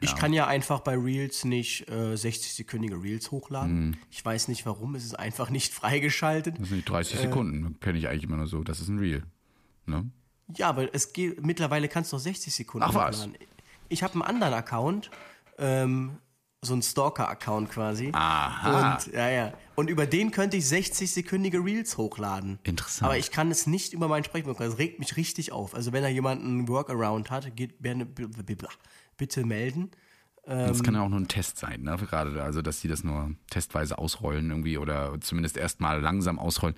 Ich kann ja einfach bei Reels nicht äh, 60-sekündige Reels hochladen. Mhm. Ich weiß nicht warum, es ist einfach nicht *laughs* freigeschaltet. Das sind nicht 30 Sekunden, kenne ich eigentlich immer nur so. Das ist ein Reel. Ne? Ja, aber es geht, mittlerweile kannst du noch 60 Sekunden Ach was. hochladen. Ich habe einen anderen Account, ähm, so einen Stalker-Account quasi. Aha. Und, ja, ja. Und über den könnte ich 60-sekündige Reels hochladen. Interessant. Aber ich kann es nicht über meinen Sprechmodus. Das regt mich richtig auf. Also wenn da jemand einen Workaround hat, geht, bitte melden. das kann ja auch nur ein Test sein, ne? Gerade, also dass die das nur testweise ausrollen irgendwie oder zumindest erstmal langsam ausrollen.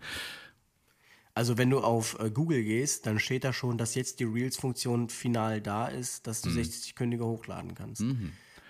Also wenn du auf äh, Google gehst, dann steht da schon, dass jetzt die Reels-Funktion final da ist, dass du 60-sekündige hochladen kannst.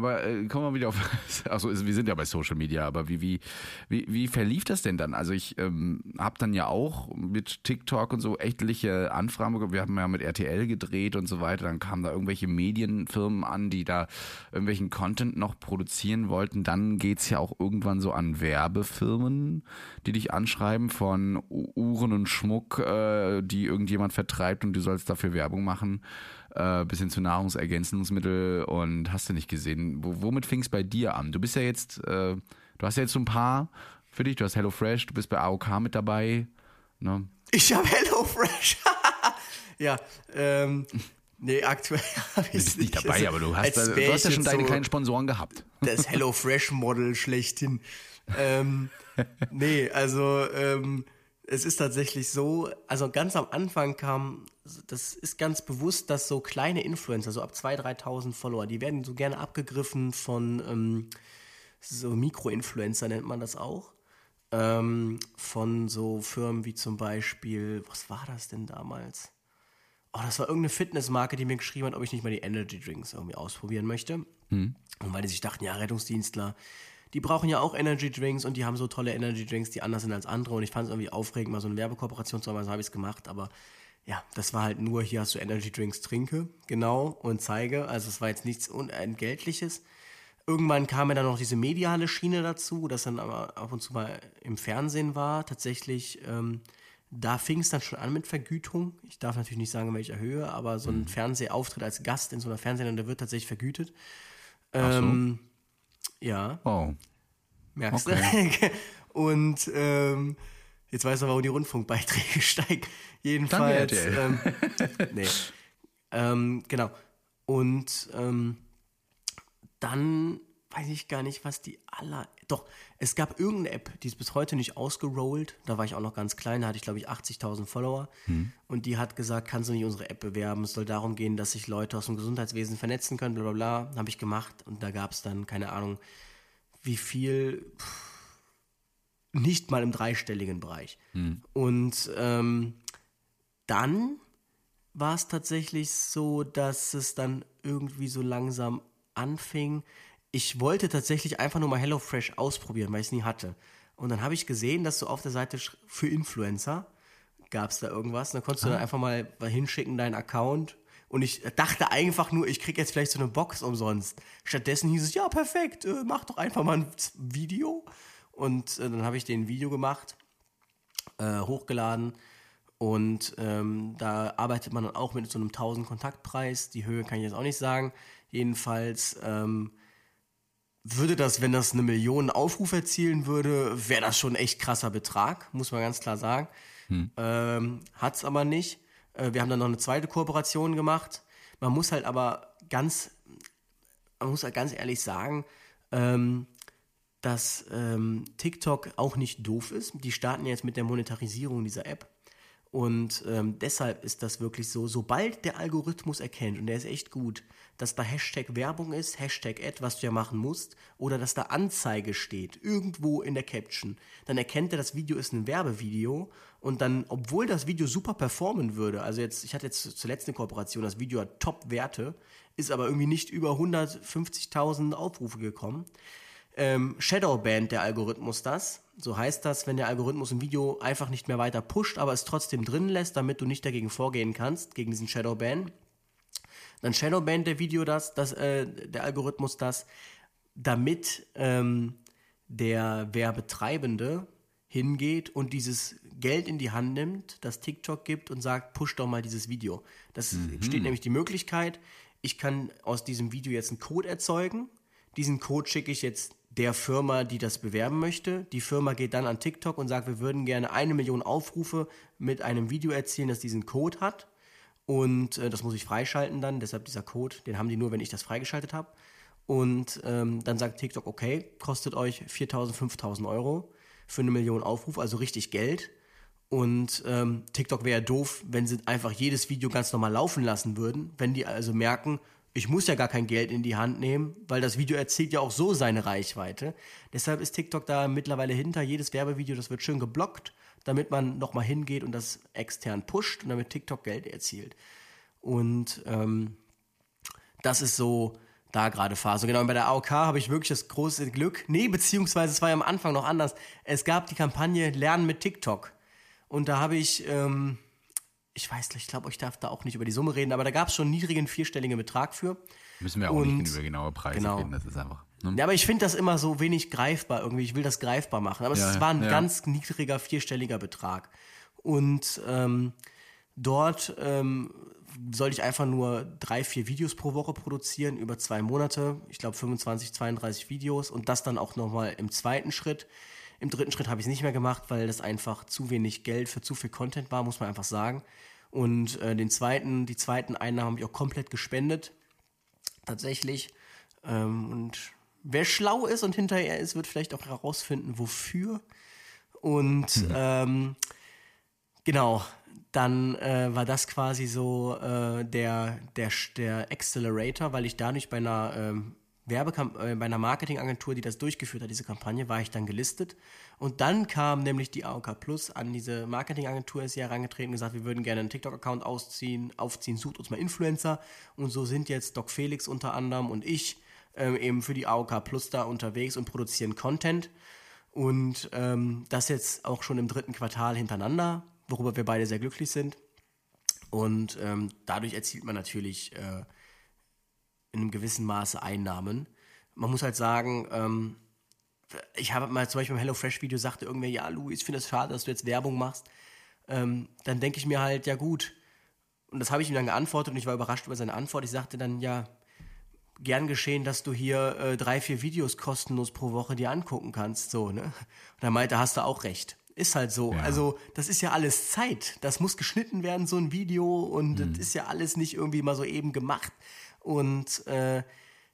Aber äh, kommen wir wieder auf. *laughs* Also wir sind ja bei Social Media, aber wie, wie, wie, wie verlief das denn dann? Also ich ähm, habe dann ja auch mit TikTok und so echtliche Anfragen bekommen. Wir haben ja mit RTL gedreht und so weiter. Dann kamen da irgendwelche Medienfirmen an, die da irgendwelchen Content noch produzieren wollten. Dann geht's ja auch irgendwann so an Werbefirmen, die dich anschreiben von Uhren und Schmuck, äh, die irgendjemand vertreibt und du sollst dafür Werbung machen äh, bis hin zu Nahrungsergänzungsmittel und hast du nicht gesehen. Wo, womit fing es bei dir an? Du bist ja jetzt, äh, du hast ja jetzt so ein paar für dich, du hast HelloFresh, du bist bei AOK mit dabei. Ne? Ich habe HelloFresh. *laughs* ja, ähm, nee, aktuell *laughs* habe ich Du bist nicht dabei, aber du hast, als wär du hast ja schon deine so kleinen Sponsoren gehabt. *laughs* Das HelloFresh-Model schlechthin. ähm, nee, also ähm, es ist tatsächlich so, also ganz am Anfang kam, das ist ganz bewusst, dass so kleine Influencer, so ab 2.000, 3.000 Follower, die werden so gerne abgegriffen von ähm, so Mikroinfluencer nennt man das auch. Ähm, von so Firmen wie zum Beispiel, was war das denn damals? Oh, das war irgendeine Fitnessmarke, die mir geschrieben hat, ob ich nicht mal die Energy Drinks irgendwie ausprobieren möchte. Und weil die sich dachten, ja, Rettungsdienstler, die brauchen ja auch Energy Drinks und die haben so tolle Energy Drinks, die anders sind als andere. Und ich fand es irgendwie aufregend, mal so eine Werbekooperation zu haben, also habe ich es gemacht. Aber ja, das war halt nur, hier hast du Energy Drinks, trinke, genau, und zeige. Also es war jetzt nichts Unentgeltliches. Irgendwann kam mir dann noch diese mediale Schiene dazu, das dann aber ab und zu mal im Fernsehen war. Tatsächlich, ähm, da fing es dann schon an mit Vergütung. Ich darf natürlich nicht sagen, in welcher Höhe, aber so ein Fernsehauftritt als Gast in so einer Fernsehsendung, der wird tatsächlich vergütet. Ähm, ja, Oh. merkst du? *laughs* Und ähm, jetzt weißt du, warum die Rundfunkbeiträge *laughs* steigen. Jedenfalls. RTL. Ähm, *laughs* nee. Ähm, genau. Und ähm, dann weiß ich gar nicht, was die aller. Doch, es gab irgendeine App, die ist bis heute nicht ausgerollt. Da war ich auch noch ganz klein, da hatte ich, glaube ich, 80.000 Follower. Und die hat gesagt, kannst du nicht unsere App bewerben? Es soll darum gehen, dass sich Leute aus dem Gesundheitswesen vernetzen können, bla bla bla. Habe ich gemacht. Und da gab es dann, keine Ahnung, wie viel. Pff, nicht mal im dreistelligen Bereich. Und ähm, dann war es tatsächlich so, dass es dann irgendwie so langsam anfing. Ich wollte tatsächlich einfach nur mal HelloFresh ausprobieren, weil ich es nie hatte. Und dann habe ich gesehen, dass du auf der Seite für Influencer gab es da irgendwas. Und dann konntest du dann einfach mal hinschicken, deinen Account. Und ich dachte einfach nur, ich kriege jetzt vielleicht so eine Box umsonst. Stattdessen hieß es, ja, perfekt, äh, mach doch einfach mal ein Video. Und äh, dann habe ich den Video gemacht, äh, hochgeladen. Und ähm, da arbeitet man dann auch mit so einem 1000 Kontaktpreis. Die Höhe kann ich jetzt auch nicht sagen. Jedenfalls ähm, würde das, wenn das eine Million Aufrufe erzielen würde, wäre das schon ein echt krasser Betrag, muss man ganz klar sagen. Ähm, hat's aber nicht. Äh, wir haben dann noch eine zweite Kooperation gemacht. Man muss halt aber ganz man muss halt ganz ehrlich sagen, ähm, dass ähm, TikTok auch nicht doof ist. Die starten jetzt mit der Monetarisierung dieser App. Und ähm, deshalb ist das wirklich so, sobald der Algorithmus erkennt, und der ist echt gut, dass da Hashtag Werbung ist, Hashtag Ad, was du ja machen musst, oder dass da Anzeige steht, irgendwo in der Caption, dann erkennt er, das Video ist ein Werbevideo und dann, obwohl das Video super performen würde, also jetzt, ich hatte jetzt zuletzt eine Kooperation, das Video hat Top-Werte, ist aber irgendwie nicht über 150.000 Aufrufe gekommen, ähm, Shadowband der Algorithmus das. So heißt das, wenn der Algorithmus ein Video einfach nicht mehr weiter pusht, aber es trotzdem drin lässt, damit du nicht dagegen vorgehen kannst, gegen diesen Shadowban. Dann Shadowband der Video das, das äh, der Algorithmus das, damit ähm, der Werbetreibende hingeht und dieses Geld in die Hand nimmt, das TikTok gibt und sagt, push doch mal dieses Video. Das mhm. steht nämlich die Möglichkeit, ich kann aus diesem Video jetzt einen Code erzeugen. Diesen Code schicke ich jetzt der Firma, die das bewerben möchte. Die Firma geht dann an TikTok und sagt, wir würden gerne eine Million Aufrufe mit einem Video erzielen, das diesen Code hat. Und äh, das muss ich freischalten dann. Deshalb dieser Code, den haben die nur, wenn ich das freigeschaltet habe. Und ähm, dann sagt TikTok, okay, kostet euch 4.000, 5.000 Euro für eine Million Aufrufe, also richtig Geld. Und ähm, TikTok wäre doof, wenn sie einfach jedes Video ganz normal laufen lassen würden. Wenn die also merken, ich muss ja gar kein Geld in die Hand nehmen, weil das Video erzielt ja auch so seine Reichweite. Deshalb ist TikTok da mittlerweile hinter. Jedes Werbevideo, das wird schön geblockt, damit man nochmal hingeht und das extern pusht und damit TikTok Geld erzielt. Und ähm, das ist so da gerade Phase. Genau, und bei der AOK habe ich wirklich das große Glück. Nee, beziehungsweise es war ja am Anfang noch anders. Es gab die Kampagne Lernen mit TikTok. Und da habe ich... Ähm, ich weiß nicht, ich glaube, ich darf da auch nicht über die Summe reden, aber da gab es schon einen niedrigen vierstelligen Betrag für. Müssen wir auch und, nicht über genaue Preise genau. reden, das ist einfach. Ne? Ja, aber ich finde das immer so wenig greifbar irgendwie. Ich will das greifbar machen. Aber ja, es war ein ja. ganz niedriger vierstelliger Betrag. Und ähm, dort ähm, sollte ich einfach nur drei, vier Videos pro Woche produzieren über zwei Monate. Ich glaube 25, 32 Videos und das dann auch nochmal im zweiten Schritt. Im dritten Schritt habe ich es nicht mehr gemacht, weil das einfach zu wenig Geld für zu viel Content war, muss man einfach sagen. Und äh, den zweiten, die zweiten Einnahmen habe ich auch komplett gespendet. Tatsächlich. Ähm, und wer schlau ist und hinterher ist, wird vielleicht auch herausfinden, wofür. Und mhm. ähm, genau, dann äh, war das quasi so äh, der, der, der Accelerator, weil ich dadurch bei einer ähm, Werbekam äh, bei einer Marketingagentur, die das durchgeführt hat, diese Kampagne, war ich dann gelistet. Und dann kam nämlich die AOK Plus an diese Marketingagentur, ist sie herangetreten und gesagt, wir würden gerne einen TikTok-Account ausziehen, aufziehen, sucht uns mal Influencer. Und so sind jetzt Doc Felix unter anderem und ich ähm, eben für die AOK Plus da unterwegs und produzieren Content. Und ähm, das jetzt auch schon im dritten Quartal hintereinander, worüber wir beide sehr glücklich sind. Und ähm, dadurch erzielt man natürlich äh, in einem gewissen Maße Einnahmen. Man muss halt sagen, ähm, ich habe mal zum Beispiel im HelloFresh-Video sagte irgendwer, ja, Louis, ich finde es schade, dass du jetzt Werbung machst. Ähm, dann denke ich mir halt, ja gut. Und das habe ich ihm dann geantwortet und ich war überrascht über seine Antwort. Ich sagte dann, ja, gern geschehen, dass du hier äh, drei, vier Videos kostenlos pro Woche dir angucken kannst. So, ne? Und er meinte, hast du auch recht. Ist halt so. Ja. Also, das ist ja alles Zeit. Das muss geschnitten werden, so ein Video. Und mhm. das ist ja alles nicht irgendwie mal so eben gemacht. Und äh,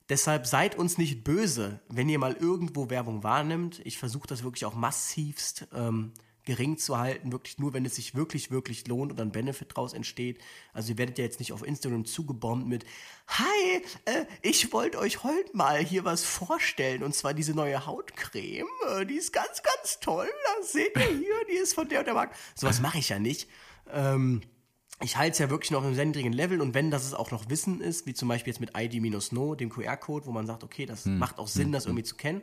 deshalb seid uns nicht böse, wenn ihr mal irgendwo Werbung wahrnimmt. Ich versuche das wirklich auch massivst ähm, gering zu halten, wirklich nur, wenn es sich wirklich, wirklich lohnt und ein Benefit daraus entsteht. Also ihr werdet ja jetzt nicht auf Instagram zugebombt mit, hi, äh, ich wollte euch heute mal hier was vorstellen und zwar diese neue Hautcreme, äh, die ist ganz, ganz toll, das seht ihr hier, die ist von der und der Marke. Sowas mache ich ja nicht. Ähm, ich halte es ja wirklich noch im sehr niedrigen Level und wenn das es auch noch Wissen ist, wie zum Beispiel jetzt mit ID-No, dem QR-Code, wo man sagt, okay, das hm. macht auch Sinn, hm. das irgendwie zu kennen.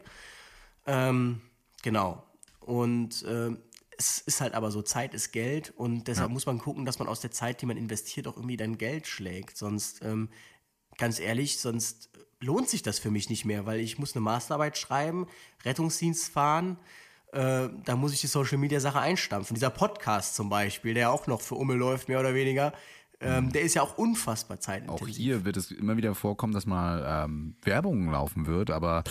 Ähm, genau. Und äh, es ist halt aber so, Zeit ist Geld und deshalb ja. muss man gucken, dass man aus der Zeit, die man investiert, auch irgendwie dann Geld schlägt. Sonst, ähm, ganz ehrlich, sonst lohnt sich das für mich nicht mehr, weil ich muss eine Masterarbeit schreiben, Rettungsdienst fahren, äh, da muss ich die Social Media Sache einstampfen. Dieser Podcast zum Beispiel, der auch noch für Umme läuft, mehr oder weniger, ähm, der ist ja auch unfassbar zeitintensiv. Auch hier wird es immer wieder vorkommen, dass mal ähm, Werbung laufen wird, aber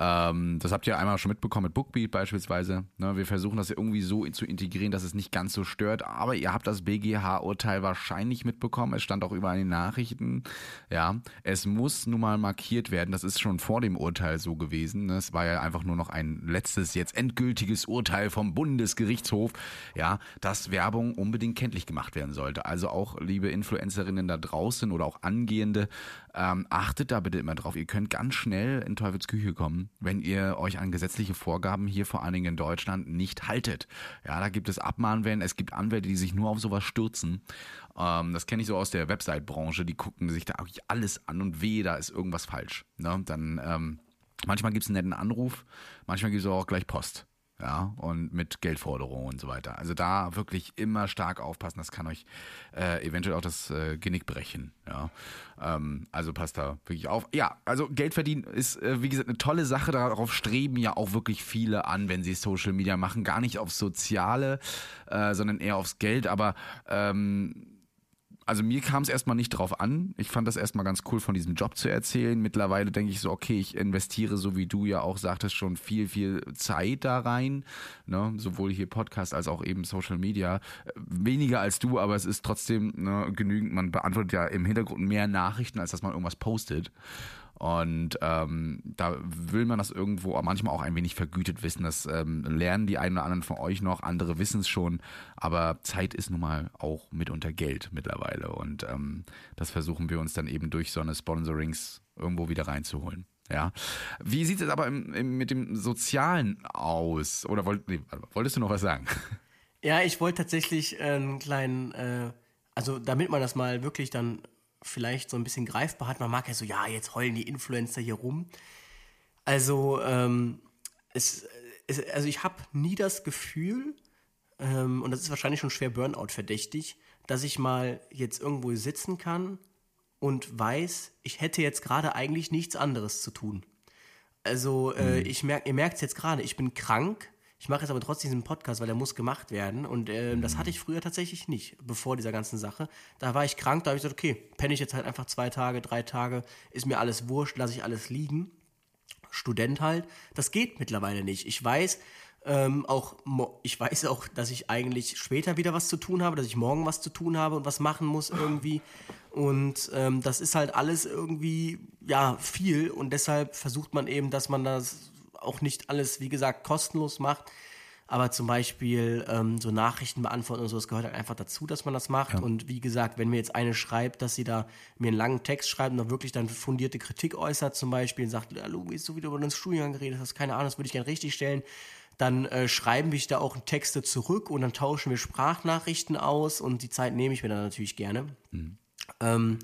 Ähm, das habt ihr einmal schon mitbekommen mit Bookbeat beispielsweise. Ne, wir versuchen das irgendwie so zu integrieren, dass es nicht ganz so stört. Aber ihr habt das BGH-Urteil wahrscheinlich mitbekommen. Es stand auch überall in den Nachrichten. Ja, es muss nun mal markiert werden. Das ist schon vor dem Urteil so gewesen. Ne? Es war ja einfach nur noch ein letztes, jetzt endgültiges Urteil vom Bundesgerichtshof. Ja, dass Werbung unbedingt kenntlich gemacht werden sollte. Also auch liebe Influencerinnen da draußen oder auch angehende, ähm, achtet da bitte immer drauf. Ihr könnt ganz schnell in Teufels Küche kommen, wenn ihr euch an gesetzliche Vorgaben hier vor allen Dingen in Deutschland nicht haltet. Ja, da gibt es Abmahnwellen, es gibt Anwälte, die sich nur auf sowas stürzen. Ähm, das kenne ich so aus der Website-Branche, die gucken sich da wirklich alles an und weh, da ist irgendwas falsch. Ne? Dann ähm, manchmal gibt es einen netten Anruf, manchmal gibt es auch gleich Post ja, und mit Geldforderungen und so weiter. Also da wirklich immer stark aufpassen, das kann euch äh, eventuell auch das äh, Genick brechen, ja. Ähm, also passt da wirklich auf. Ja, also Geld verdienen ist, äh, wie gesagt, eine tolle Sache, darauf streben ja auch wirklich viele an, wenn sie Social Media machen, gar nicht aufs Soziale, äh, sondern eher aufs Geld, aber ähm, also mir kam es erstmal nicht drauf an. Ich fand das erstmal ganz cool, von diesem Job zu erzählen. Mittlerweile denke ich so, okay, ich investiere, so wie du ja auch sagtest, schon viel, viel Zeit da rein. Ne? Sowohl hier Podcast als auch eben Social Media. Weniger als du, aber es ist trotzdem ne, genügend. Man beantwortet ja im Hintergrund mehr Nachrichten, als dass man irgendwas postet. Und ähm, da will man das irgendwo manchmal auch ein wenig vergütet wissen. Das ähm, lernen die einen oder anderen von euch noch, andere wissen es schon. Aber Zeit ist nun mal auch mitunter Geld mittlerweile. Und ähm, das versuchen wir uns dann eben durch so eine Sponsorings irgendwo wieder reinzuholen. Ja. Wie sieht es aber im, im, mit dem Sozialen aus? Oder wollt, nee, wolltest du noch was sagen? Ja, ich wollte tatsächlich äh, einen kleinen, äh, also damit man das mal wirklich dann vielleicht so ein bisschen greifbar hat. Man mag ja so, ja, jetzt heulen die Influencer hier rum. Also, ähm, es, es, also ich habe nie das Gefühl, ähm, und das ist wahrscheinlich schon schwer Burnout verdächtig, dass ich mal jetzt irgendwo sitzen kann und weiß, ich hätte jetzt gerade eigentlich nichts anderes zu tun. Also, äh, mhm. ich merk, ihr merkt es jetzt gerade, ich bin krank, ich mache jetzt aber trotzdem diesen Podcast, weil der muss gemacht werden. Und äh, das hatte ich früher tatsächlich nicht, bevor dieser ganzen Sache. Da war ich krank, da habe ich gesagt, okay, penne ich jetzt halt einfach zwei Tage, drei Tage, ist mir alles wurscht, lasse ich alles liegen. Student halt. Das geht mittlerweile nicht. Ich weiß, ähm, auch ich weiß auch, dass ich eigentlich später wieder was zu tun habe, dass ich morgen was zu tun habe und was machen muss irgendwie. Und ähm, das ist halt alles irgendwie ja viel und deshalb versucht man eben, dass man das auch nicht alles, wie gesagt, kostenlos macht. Aber zum Beispiel ähm, so Nachrichten beantworten und so, das gehört halt einfach dazu, dass man das macht. Ja. Und wie gesagt, wenn mir jetzt eine schreibt, dass sie da mir einen langen Text schreibt und dann wirklich dann fundierte Kritik äußert, zum Beispiel, und sagt, ja, Louis, so wie du über den Studiengang geredet hast, keine Ahnung, das würde ich gerne richtig stellen, dann äh, schreiben wir da auch Texte zurück und dann tauschen wir Sprachnachrichten aus und die Zeit nehme ich mir dann natürlich gerne. Mhm. Ähm,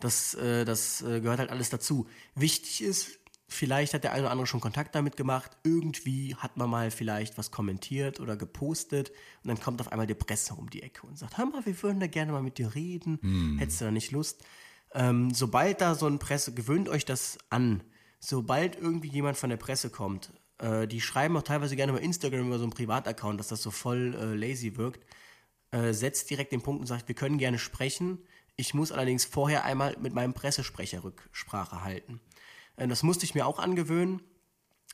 das äh, das äh, gehört halt alles dazu. Wichtig ist, Vielleicht hat der eine oder andere schon Kontakt damit gemacht. Irgendwie hat man mal vielleicht was kommentiert oder gepostet und dann kommt auf einmal die Presse um die Ecke und sagt, hör mal, wir würden da gerne mal mit dir reden. Hm. Hättest du da nicht Lust? Ähm, sobald da so ein Presse, gewöhnt euch das an. Sobald irgendwie jemand von der Presse kommt, äh, die schreiben auch teilweise gerne über Instagram über so einen Privataccount, dass das so voll äh, lazy wirkt, äh, setzt direkt den Punkt und sagt, wir können gerne sprechen. Ich muss allerdings vorher einmal mit meinem Pressesprecher Rücksprache halten. Äh, das musste ich mir auch angewöhnen.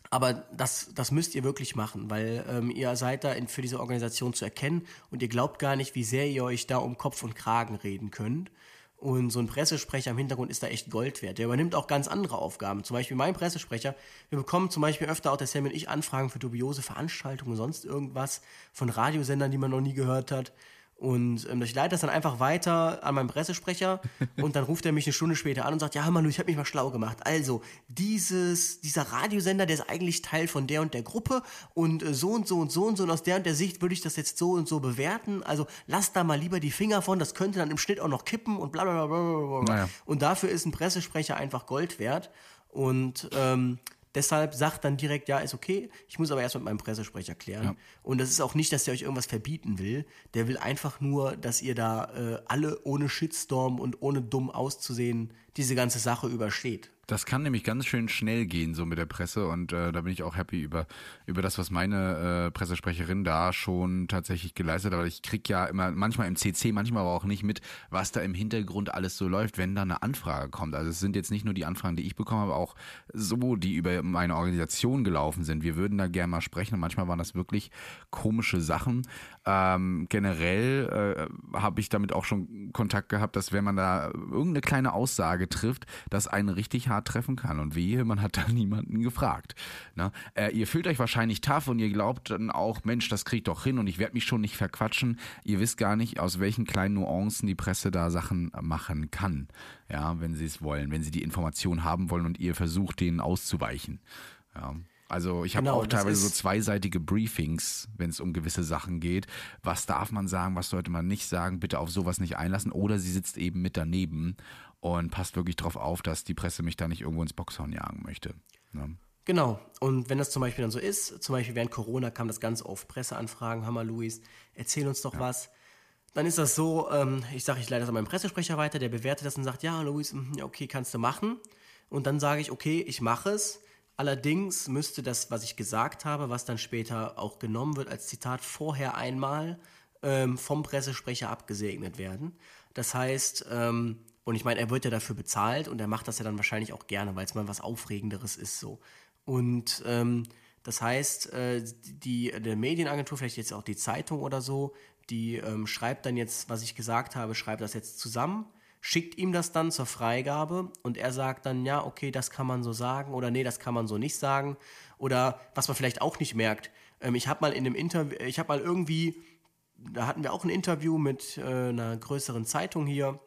Aber das, das müsst ihr wirklich machen, weil ähm, ihr seid da in, für diese Organisation zu erkennen und ihr glaubt gar nicht, wie sehr ihr euch da um Kopf und Kragen reden könnt. Und so ein Pressesprecher im Hintergrund ist da echt Gold wert. Der übernimmt auch ganz andere Aufgaben. Zum Beispiel mein Pressesprecher. Wir bekommen zum Beispiel öfter auch der Sam und ich Anfragen für dubiose Veranstaltungen, sonst irgendwas von Radiosendern, die man noch nie gehört hat. Und ähm, ich leite das dann einfach weiter an meinen Pressesprecher *laughs* und dann ruft er mich eine Stunde später an und sagt, ja, hör mal, ich habe mich mal schlau gemacht. Also, dieses, dieser Radiosender, der ist eigentlich Teil von der und der Gruppe und äh, so und so und so und so und aus der und der Sicht würde ich das jetzt so und so bewerten. Also, lass da mal lieber die Finger von, das könnte dann im Schnitt auch noch kippen und bla bla bla bla bla. Naja. Und dafür ist ein Pressesprecher einfach Gold wert. Und ähm, Deshalb sagt dann direkt, ja, ist okay, ich muss aber erst mit meinem Pressesprecher klären. Ja. Und das ist auch nicht, dass der euch irgendwas verbieten will. Der will einfach nur, dass ihr da äh, alle ohne Shitstorm und ohne dumm auszusehen diese ganze Sache übersteht. Das kann nämlich ganz schön schnell gehen, so mit der Presse. Und äh, da bin ich auch happy über, über das, was meine äh, Pressesprecherin da schon tatsächlich geleistet hat. Weil ich krieg ja immer, manchmal im CC, manchmal aber auch nicht mit, was da im Hintergrund alles so läuft, wenn da eine Anfrage kommt. Also es sind jetzt nicht nur die Anfragen, die ich bekomme, aber auch so, die über meine Organisation gelaufen sind. Wir würden da gerne mal sprechen und manchmal waren das wirklich komische Sachen. Ähm, generell äh, habe ich damit auch schon Kontakt gehabt, dass wenn man da irgendeine kleine Aussage trifft, dass einen richtig hart treffen kann. Und wie, man hat *laughs* da niemanden gefragt. Ne? Äh, ihr fühlt euch wahrscheinlich tough und ihr glaubt dann auch, Mensch, das kriegt doch hin und ich werde mich schon nicht verquatschen. Ihr wisst gar nicht, aus welchen kleinen Nuancen die Presse da Sachen machen kann. Ja, wenn sie es wollen, wenn sie die Information haben wollen und ihr versucht, denen auszuweichen. Ja. Also ich habe Genau, auch teilweise so zweiseitige Briefings, wenn es um gewisse Sachen geht. Was darf man sagen, was sollte man nicht sagen? Bitte auf sowas nicht einlassen. Oder sie sitzt eben mit daneben und passt wirklich darauf auf, dass die Presse mich da nicht irgendwo ins Boxhorn jagen möchte. Ne? Genau. Und wenn das zum Beispiel dann so ist, zum Beispiel während Corona kam das ganz oft, Presseanfragen, Hammer Luis, erzähl uns doch was. Dann ist das so, ähm, ich sage, ich leite das an meinen Pressesprecher weiter, der bewertet das und sagt, ja, Luis, mhm, ja, okay, kannst du machen. Und dann sage ich, okay, ich mache es. Allerdings müsste das, was ich gesagt habe, was dann später auch genommen wird als Zitat, vorher einmal ähm, vom Pressesprecher abgesegnet werden. Das heißt, ähm, und ich meine, er wird ja dafür bezahlt und er macht das ja dann wahrscheinlich auch gerne, weil es mal was Aufregenderes ist so. Und ähm, das heißt, äh, die der Medienagentur, vielleicht jetzt auch die Zeitung oder so, die ähm, schreibt dann jetzt, was ich gesagt habe, schreibt das jetzt zusammen, schickt ihm das dann zur Freigabe und er sagt dann, ja, okay, das kann man so sagen oder nee, das kann man so nicht sagen. Oder was man vielleicht auch nicht merkt, ähm, ich habe mal in einem Interview, ich habe mal irgendwie, da hatten wir auch ein Interview mit äh, einer größeren Zeitung hier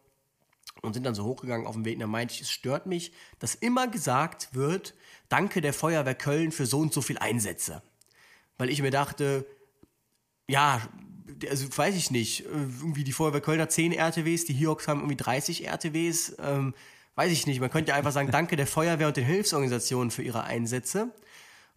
und sind dann so hochgegangen auf dem Weg. Und da meinte ich, es stört mich, dass immer gesagt wird, danke der Feuerwehr Köln für so und so viel Einsätze. Weil ich mir dachte, ja, also weiß ich nicht, äh, irgendwie die Feuerwehr Köln hat 10 RTWs, die Hiox haben irgendwie 30 RTWs, ähm, weiß ich nicht. Man könnte ja einfach sagen, *laughs* danke der Feuerwehr und den Hilfsorganisationen für ihre Einsätze.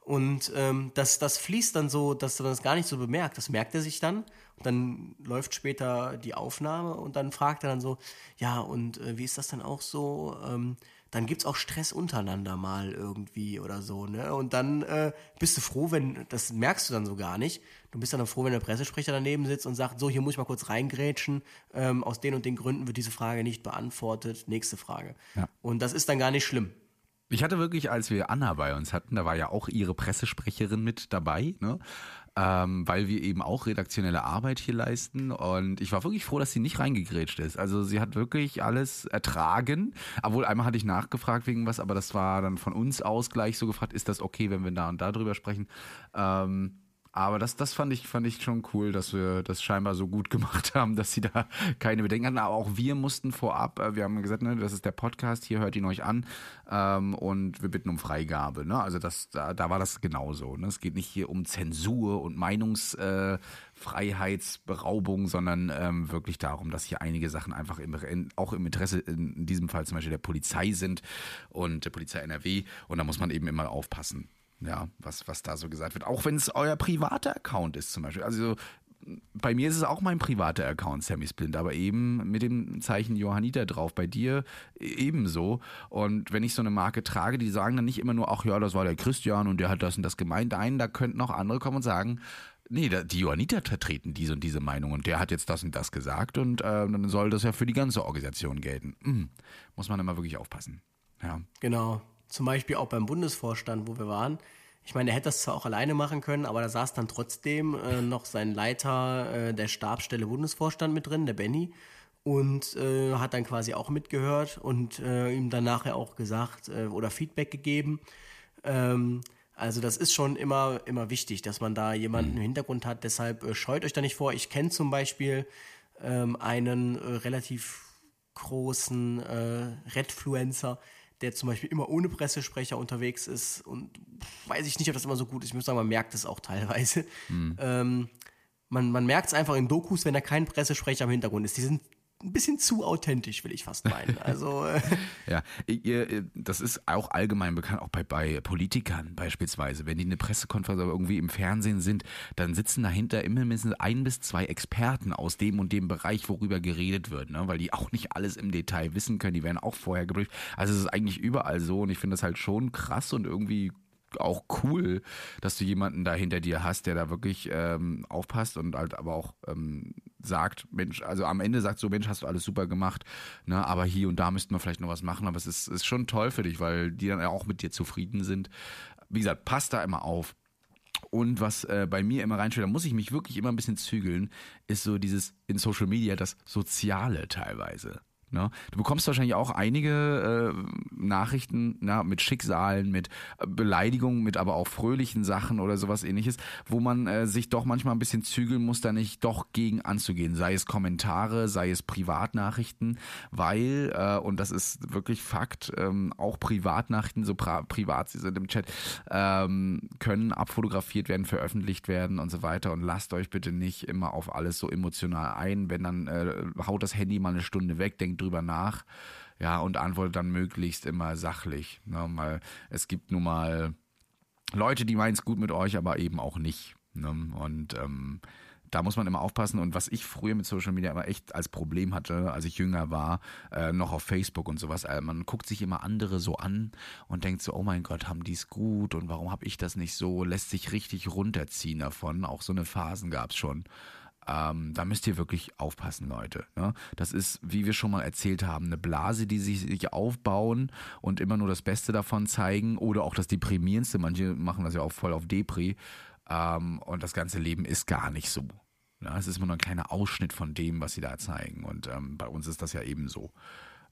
Und ähm, das, das fließt dann so, dass man das gar nicht so bemerkt. Das merkt er sich dann. Und dann läuft später die Aufnahme und dann fragt er dann so, ja, und äh, wie ist das dann auch so? Ähm, dann gibt's auch Stress untereinander mal irgendwie oder so, ne? Und dann äh, bist du froh, wenn, das merkst du dann so gar nicht. Du bist dann auch froh, wenn der Pressesprecher daneben sitzt und sagt, so, hier muss ich mal kurz reingrätschen, ähm, aus den und den Gründen wird diese Frage nicht beantwortet. Nächste Frage. Ja. Und das ist dann gar nicht schlimm. Ich hatte wirklich, als wir Anna bei uns hatten, da war ja auch ihre Pressesprecherin mit dabei, ne? ähm, weil wir eben auch redaktionelle Arbeit hier leisten. Und ich war wirklich froh, dass sie nicht reingegrätscht ist. Also sie hat wirklich alles ertragen. Obwohl einmal hatte ich nachgefragt wegen was, aber das war dann von uns aus gleich so gefragt, ist das okay, wenn wir da und da drüber sprechen? Ähm, aber das, das fand ich, fand ich schon cool, dass wir das scheinbar so gut *laughs* gemacht haben, dass sie da keine Bedenken hatten. Aber auch wir mussten vorab, äh, wir haben gesagt, ne, das ist der Podcast, hier hört ihn euch an ähm, und wir bitten um Freigabe. Ne? Also das, da, da war das genauso. Ne? Es geht nicht hier um Zensur und Meinungsfreiheitsberaubung, sondern ähm, wirklich darum, dass hier einige Sachen einfach im, in, auch im Interesse in diesem Fall zum Beispiel der Polizei sind und der Polizei NRW. Und da muss man eben immer aufpassen ja, was, was da so gesagt wird. Auch wenn es euer privater Account ist zum Beispiel. Also bei mir ist es auch mein privater Account, Sammy Splint, aber eben mit dem Zeichen Johanniter drauf. Bei dir ebenso. Und wenn ich so eine Marke trage, die sagen dann nicht immer nur, ach ja, das war der Christian und der hat das und das gemeint. Nein, da könnten auch andere kommen und sagen, nee, die Johanniter vertreten diese und diese Meinung und der hat jetzt das und das gesagt und äh, dann soll das ja für die ganze Organisation gelten. Hm, muss man immer wirklich aufpassen. Ja. Genau. Zum Beispiel auch beim Bundesvorstand, wo wir waren. Ich meine, er hätte das zwar auch alleine machen können, aber da saß dann trotzdem äh, noch sein Leiter äh, der Stabsstelle Bundesvorstand mit drin, der Benny, und äh, hat dann quasi auch mitgehört und äh, ihm dann nachher auch gesagt äh, oder Feedback gegeben. Ähm, also das ist schon immer, immer wichtig, dass man da jemanden im Hintergrund hat. Deshalb äh, scheut euch da nicht vor. Ich kenne zum Beispiel ähm, einen relativ großen äh, Redfluencer, der zum Beispiel immer ohne Pressesprecher unterwegs ist und weiß ich nicht, ob das immer so gut ist. Ich muss sagen, man merkt es auch teilweise. Ähm, man man merkt es einfach in Dokus, wenn da kein Pressesprecher im Hintergrund ist. Die sind ein bisschen zu authentisch, will ich fast meinen. *laughs* Also äh, Ja, das ist auch allgemein bekannt, auch bei, bei Politikern beispielsweise. Wenn die eine Pressekonferenz oder irgendwie im Fernsehen sind, dann sitzen dahinter immer mindestens ein bis zwei Experten aus dem und dem Bereich, worüber geredet wird, ne? weil die auch nicht alles im Detail wissen können. Die werden auch vorher geprüft. Also es ist eigentlich überall so und ich finde das halt schon krass und irgendwie auch cool, dass du jemanden da hinter dir hast, der da wirklich ähm, aufpasst und halt aber auch ähm, sagt, Mensch, also am Ende sagt so, Mensch, hast du alles super gemacht, ne, aber hier und da müssten wir vielleicht noch was machen, aber es ist, ist schon toll für dich, weil die dann auch mit dir zufrieden sind. Wie gesagt, passt da immer auf. Und was äh, bei mir immer reinsteht, da muss ich mich wirklich immer ein bisschen zügeln, ist so dieses in Social Media das Soziale teilweise. Ne? Du bekommst wahrscheinlich auch einige äh, Nachrichten na, mit Schicksalen, mit äh, Beleidigungen, mit aber auch fröhlichen Sachen oder sowas ähnliches, wo man äh, sich doch manchmal ein bisschen zügeln muss, da nicht doch gegen anzugehen. Sei es Kommentare, sei es Privatnachrichten, weil, äh, und das ist wirklich Fakt, ähm, auch Privatnachrichten, so privat sie sind im Chat, ähm, können abfotografiert werden, veröffentlicht werden und so weiter. Und lasst euch bitte nicht immer auf alles so emotional ein. Wenn dann äh, haut das Handy mal eine Stunde weg, denkt drüber nach, ja, und antwortet dann möglichst immer sachlich. Ne? Weil es gibt nun mal Leute, die meinen es gut mit euch, aber eben auch nicht. Ne? Und ähm, da muss man immer aufpassen. Und was ich früher mit Social Media immer echt als Problem hatte, als ich jünger war, äh, noch auf Facebook und sowas, äh, man guckt sich immer andere so an und denkt so, oh mein Gott, haben die es gut und warum habe ich das nicht so? Lässt sich richtig runterziehen davon. Auch so eine Phasen gab es schon. Ähm, da müsst ihr wirklich aufpassen, Leute. Ne? Das ist, wie wir schon mal erzählt haben, eine Blase, die sich, sich aufbauen und immer nur das Beste davon zeigen oder auch das Deprimierendste. Manche machen das ja auch voll auf Depri. Ähm, und das ganze Leben ist gar nicht so. Ja, es ist immer nur ein kleiner Ausschnitt von dem, was sie da zeigen. Und ähm, bei uns ist das ja eben so.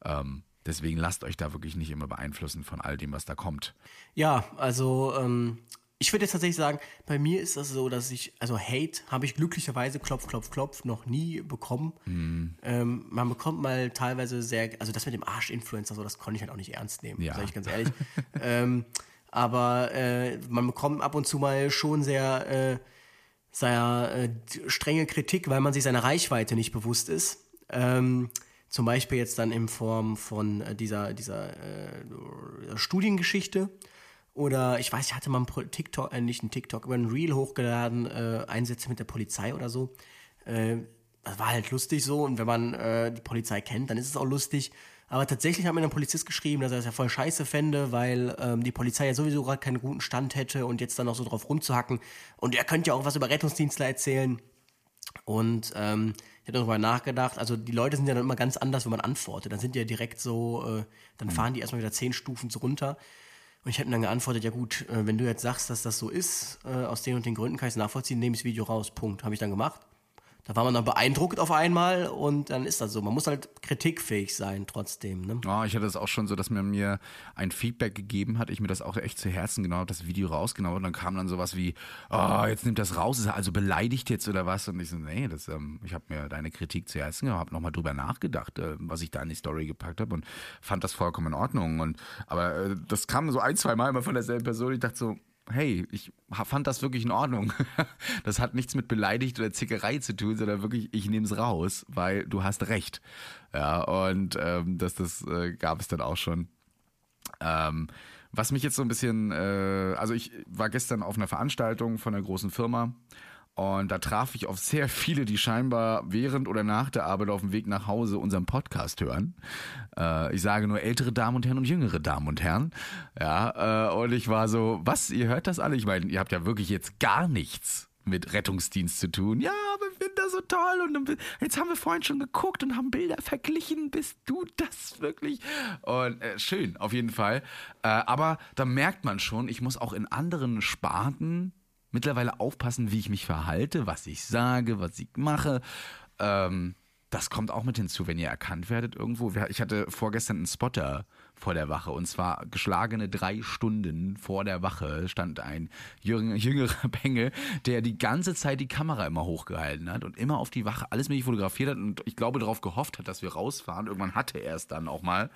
Ähm, deswegen lasst euch da wirklich nicht immer beeinflussen von all dem, was da kommt. Ja, also ähm, ich würde jetzt tatsächlich sagen, bei mir ist das so, dass ich, also Hate habe ich glücklicherweise, klopf, klopf, klopf, noch nie bekommen. Mhm. Ähm, man bekommt mal teilweise sehr, also das mit dem Arsch-Influencer, so, das konnte ich halt auch nicht ernst nehmen, ja. sage ich ganz ehrlich. *laughs* ähm, aber äh, man bekommt ab und zu mal schon sehr, äh, sehr äh, strenge Kritik, weil man sich seiner Reichweite nicht bewusst ist. Ähm, zum Beispiel jetzt dann in Form von äh, dieser, dieser äh, Studiengeschichte oder ich weiß, ich hatte mal ein TikTok, äh, nicht ein TikTok, aber ein Reel hochgeladen, äh, Einsätze mit der Polizei oder so. Äh, das war halt lustig so und wenn man äh, die Polizei kennt, dann ist es auch lustig. Aber tatsächlich hat mir ein Polizist geschrieben, dass er das ja voll scheiße fände, weil ähm, die Polizei ja sowieso gerade keinen guten Stand hätte und jetzt dann noch so drauf rumzuhacken. Und er könnte ja auch was über Rettungsdienstler erzählen. Und ähm, ich habe darüber nachgedacht, also die Leute sind ja dann immer ganz anders, wenn man antwortet. Dann sind die ja direkt so, äh, dann fahren die erstmal wieder zehn Stufen runter. Und ich hätte dann geantwortet, ja gut, äh, wenn du jetzt sagst, dass das so ist, äh, aus den und den Gründen kann ich es nachvollziehen, nehme ich das Video raus. Punkt. Habe ich dann gemacht. Da war man dann beeindruckt auf einmal und dann ist das so. Man muss halt kritikfähig sein trotzdem. Ne? Oh, ich hatte es auch schon so, dass man mir ein Feedback gegeben hat, ich mir das auch echt zu Herzen genommen habe, das Video rausgenommen und dann kam dann sowas wie, oh, jetzt nimmt das raus, ist er also beleidigt jetzt oder was? Und ich so, nee, das, ähm, ich habe mir deine Kritik zu Herzen genommen, habe nochmal drüber nachgedacht, äh, was ich da in die Story gepackt habe und fand das vollkommen in Ordnung. Und aber äh, das kam so ein, zwei Mal immer von derselben Person. Ich dachte so, hey, ich fand das wirklich in Ordnung. *laughs* Das hat nichts mit beleidigt oder Zickerei zu tun, sondern wirklich, ich nehme es raus, weil du hast recht. Ja, und ähm, das, das äh, gab es dann auch schon. Ähm, was mich jetzt so ein bisschen, äh, also ich war gestern auf einer Veranstaltung von einer großen Firma und da traf ich auf sehr viele, die scheinbar während oder nach der Arbeit auf dem Weg nach Hause unseren Podcast hören. Äh, ich sage nur ältere Damen und Herren und jüngere Damen und Herren. Ja, äh, und ich war so, was, ihr hört das alle? Ich meine, ihr habt ja wirklich jetzt gar nichts mit Rettungsdienst zu tun. Ja, aber ich finde das so toll. Und jetzt haben wir vorhin schon geguckt und haben Bilder verglichen. Bist du das wirklich? Und äh, schön, auf jeden Fall. Äh, aber da merkt man schon, ich muss auch in anderen Sparten mittlerweile aufpassen, wie ich mich verhalte, was ich sage, was ich mache. Ähm, das kommt auch mit hinzu, wenn ihr erkannt werdet irgendwo. Ich hatte vorgestern einen Spotter vor der Wache und zwar geschlagene drei Stunden vor der Wache stand ein jüngerer *laughs* Bengel, der die ganze Zeit die Kamera immer hochgehalten hat und immer auf die Wache alles mit fotografiert hat und ich glaube darauf gehofft hat, dass wir rausfahren. Irgendwann hatte er es dann auch mal.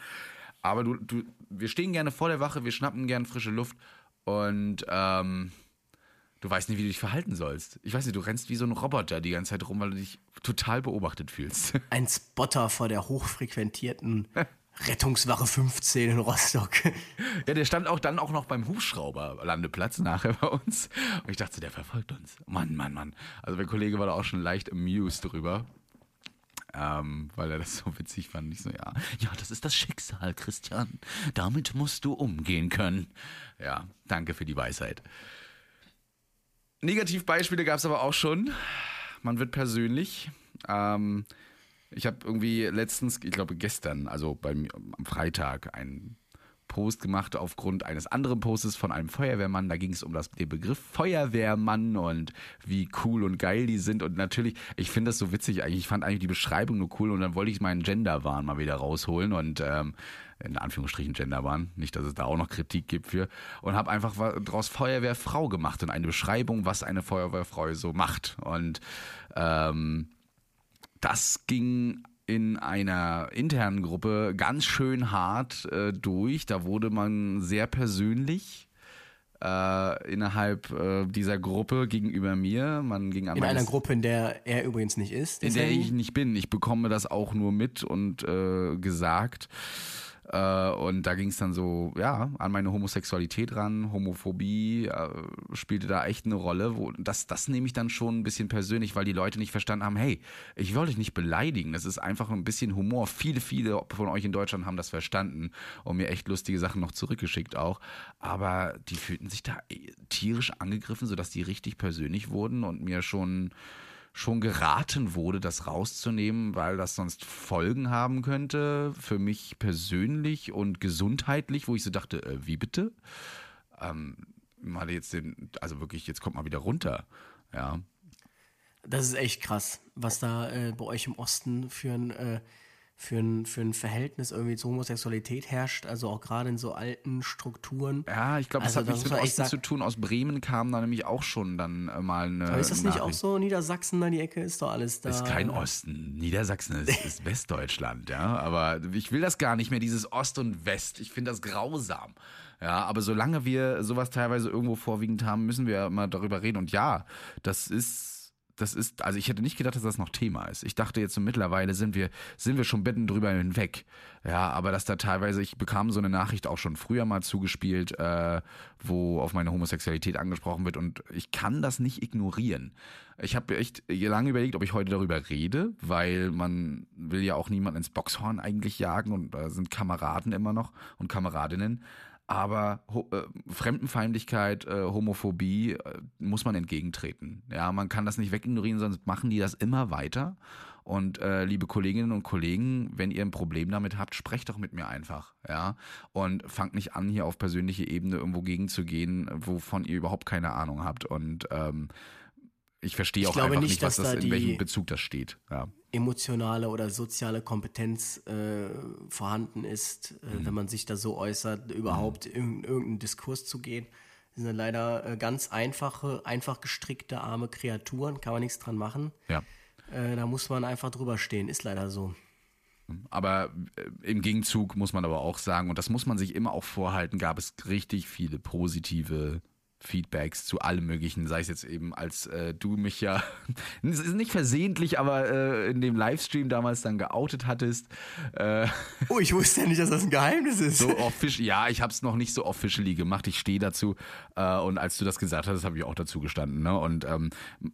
Aber du, du, wir stehen gerne vor der Wache, wir schnappen gerne frische Luft und ähm, Du weißt nicht, wie du dich verhalten sollst. Ich weiß nicht, du rennst wie so ein Roboter die ganze Zeit rum, weil du dich total beobachtet fühlst. *laughs* Ein Spotter vor der hochfrequentierten *laughs* Rettungswache 15 in Rostock. *laughs* Ja, der stand auch dann auch noch beim Hubschrauberlandeplatz nachher bei uns. Und ich dachte, der verfolgt uns. Mann, Mann, Mann. Also mein Kollege war da auch schon leicht amused drüber. Ähm, weil er das so witzig fand. Ich so, ja, ja, das ist das Schicksal, Christian. Damit musst du umgehen können. Ja, danke für die Weisheit. Negativbeispiele gab es aber auch schon. Man wird persönlich. Ähm, ich habe irgendwie letztens, ich glaube gestern, also beim, am Freitag, einen Post gemacht aufgrund eines anderen Postes von einem Feuerwehrmann. Da ging es um das, den Begriff Feuerwehrmann und wie cool und geil die sind. Und natürlich, ich finde das so witzig eigentlich. Ich fand eigentlich die Beschreibung nur cool und dann wollte ich meinen Genderwahn mal wieder rausholen und ähm, in Anführungsstrichen Genderwahn, nicht, dass es da auch noch Kritik gibt für, und habe einfach daraus Feuerwehrfrau gemacht und eine Beschreibung, was eine Feuerwehrfrau so macht. Und ähm, das ging in einer internen Gruppe ganz schön hart äh, durch. Da wurde man sehr persönlich äh, innerhalb äh, dieser Gruppe gegenüber mir. Man ging an in einer Gruppe, in der er übrigens nicht ist. In der ich nicht bin. Ich bekomme das auch nur mit und äh, gesagt. Äh, und da ging es dann so, ja, an meine Homosexualität ran, Homophobie äh, spielte da echt eine Rolle. Wo, das, das nehme ich dann schon ein bisschen persönlich, weil die Leute nicht verstanden haben, hey, ich wollte dich nicht beleidigen, das ist einfach ein bisschen Humor. Viele, viele von euch in Deutschland haben das verstanden und mir echt lustige Sachen noch zurückgeschickt auch. Aber die fühlten sich da äh, tierisch angegriffen, sodass die richtig persönlich wurden und mir schon schon geraten wurde, das rauszunehmen, weil das sonst Folgen haben könnte für mich persönlich und gesundheitlich, wo ich so dachte, äh, wie bitte? Ähm, mal jetzt den, also wirklich, jetzt kommt mal wieder runter, ja. Das ist echt krass, was da äh, bei euch im Osten für ein äh, für ein, für ein Verhältnis irgendwie zur Homosexualität herrscht, also auch gerade in so alten Strukturen. Ja, ich glaube, das also, hat nichts mit Osten zu tun. Aus Bremen kam da nämlich auch schon dann äh, mal eine. Aber ist das nicht auch so? Niedersachsen, da die Ecke ist doch alles da. Ist kein Osten. Niedersachsen ist, *laughs* ist Westdeutschland, ja. Aber ich will das gar nicht mehr, dieses Ost und West. Ich finde das grausam. Ja, aber solange wir sowas teilweise irgendwo vorwiegend haben, müssen wir mal darüber reden. Und ja, das ist das ist, also ich hätte nicht gedacht, dass das noch Thema ist. Ich dachte jetzt so mittlerweile sind wir, sind wir schon Betten drüber hinweg. Ja, aber dass da teilweise, ich bekam so eine Nachricht auch schon früher mal zugespielt, äh, wo auf meine Homosexualität angesprochen wird und ich kann das nicht ignorieren. Ich habe echt lange überlegt, ob ich heute darüber rede, weil man will ja auch niemanden ins Boxhorn eigentlich jagen und da sind Kameraden immer noch und Kameradinnen aber äh, Fremdenfeindlichkeit, äh, Homophobie äh, muss man entgegentreten. Ja, man kann das nicht wegignorieren, sonst machen die das immer weiter. Und äh, liebe Kolleginnen und Kollegen, wenn ihr ein Problem damit habt, sprecht doch mit mir einfach, ja. Und fangt nicht an, hier auf persönliche Ebene irgendwo gegenzugehen, wovon ihr überhaupt keine Ahnung habt. Und ähm, ich verstehe auch einfach nicht, was das, in welchem Bezug das steht. Ja. Emotionale oder soziale Kompetenz äh, vorhanden ist, äh, mhm. wenn man sich da so äußert, überhaupt mhm. in irgendeinen Diskurs zu gehen. Das sind leider äh, ganz einfache, einfach gestrickte, arme Kreaturen, kann man nichts dran machen. Ja. Äh, da muss man einfach drüber stehen, ist leider so. Aber äh, im Gegenzug muss man aber auch sagen, und das muss man sich immer auch vorhalten, gab es richtig viele positive Feedbacks zu allem Möglichen, sei es jetzt eben, als äh, du mich ja, *laughs* es ist nicht versehentlich, aber äh, in dem Livestream damals dann geoutet hattest. Äh, oh, ich wusste ja nicht, dass das ein Geheimnis ist. So official, ja, ich habe es noch nicht so officially gemacht, ich stehe dazu. Äh, und als du das gesagt hast, habe ich auch dazu gestanden. Ne? Und ähm,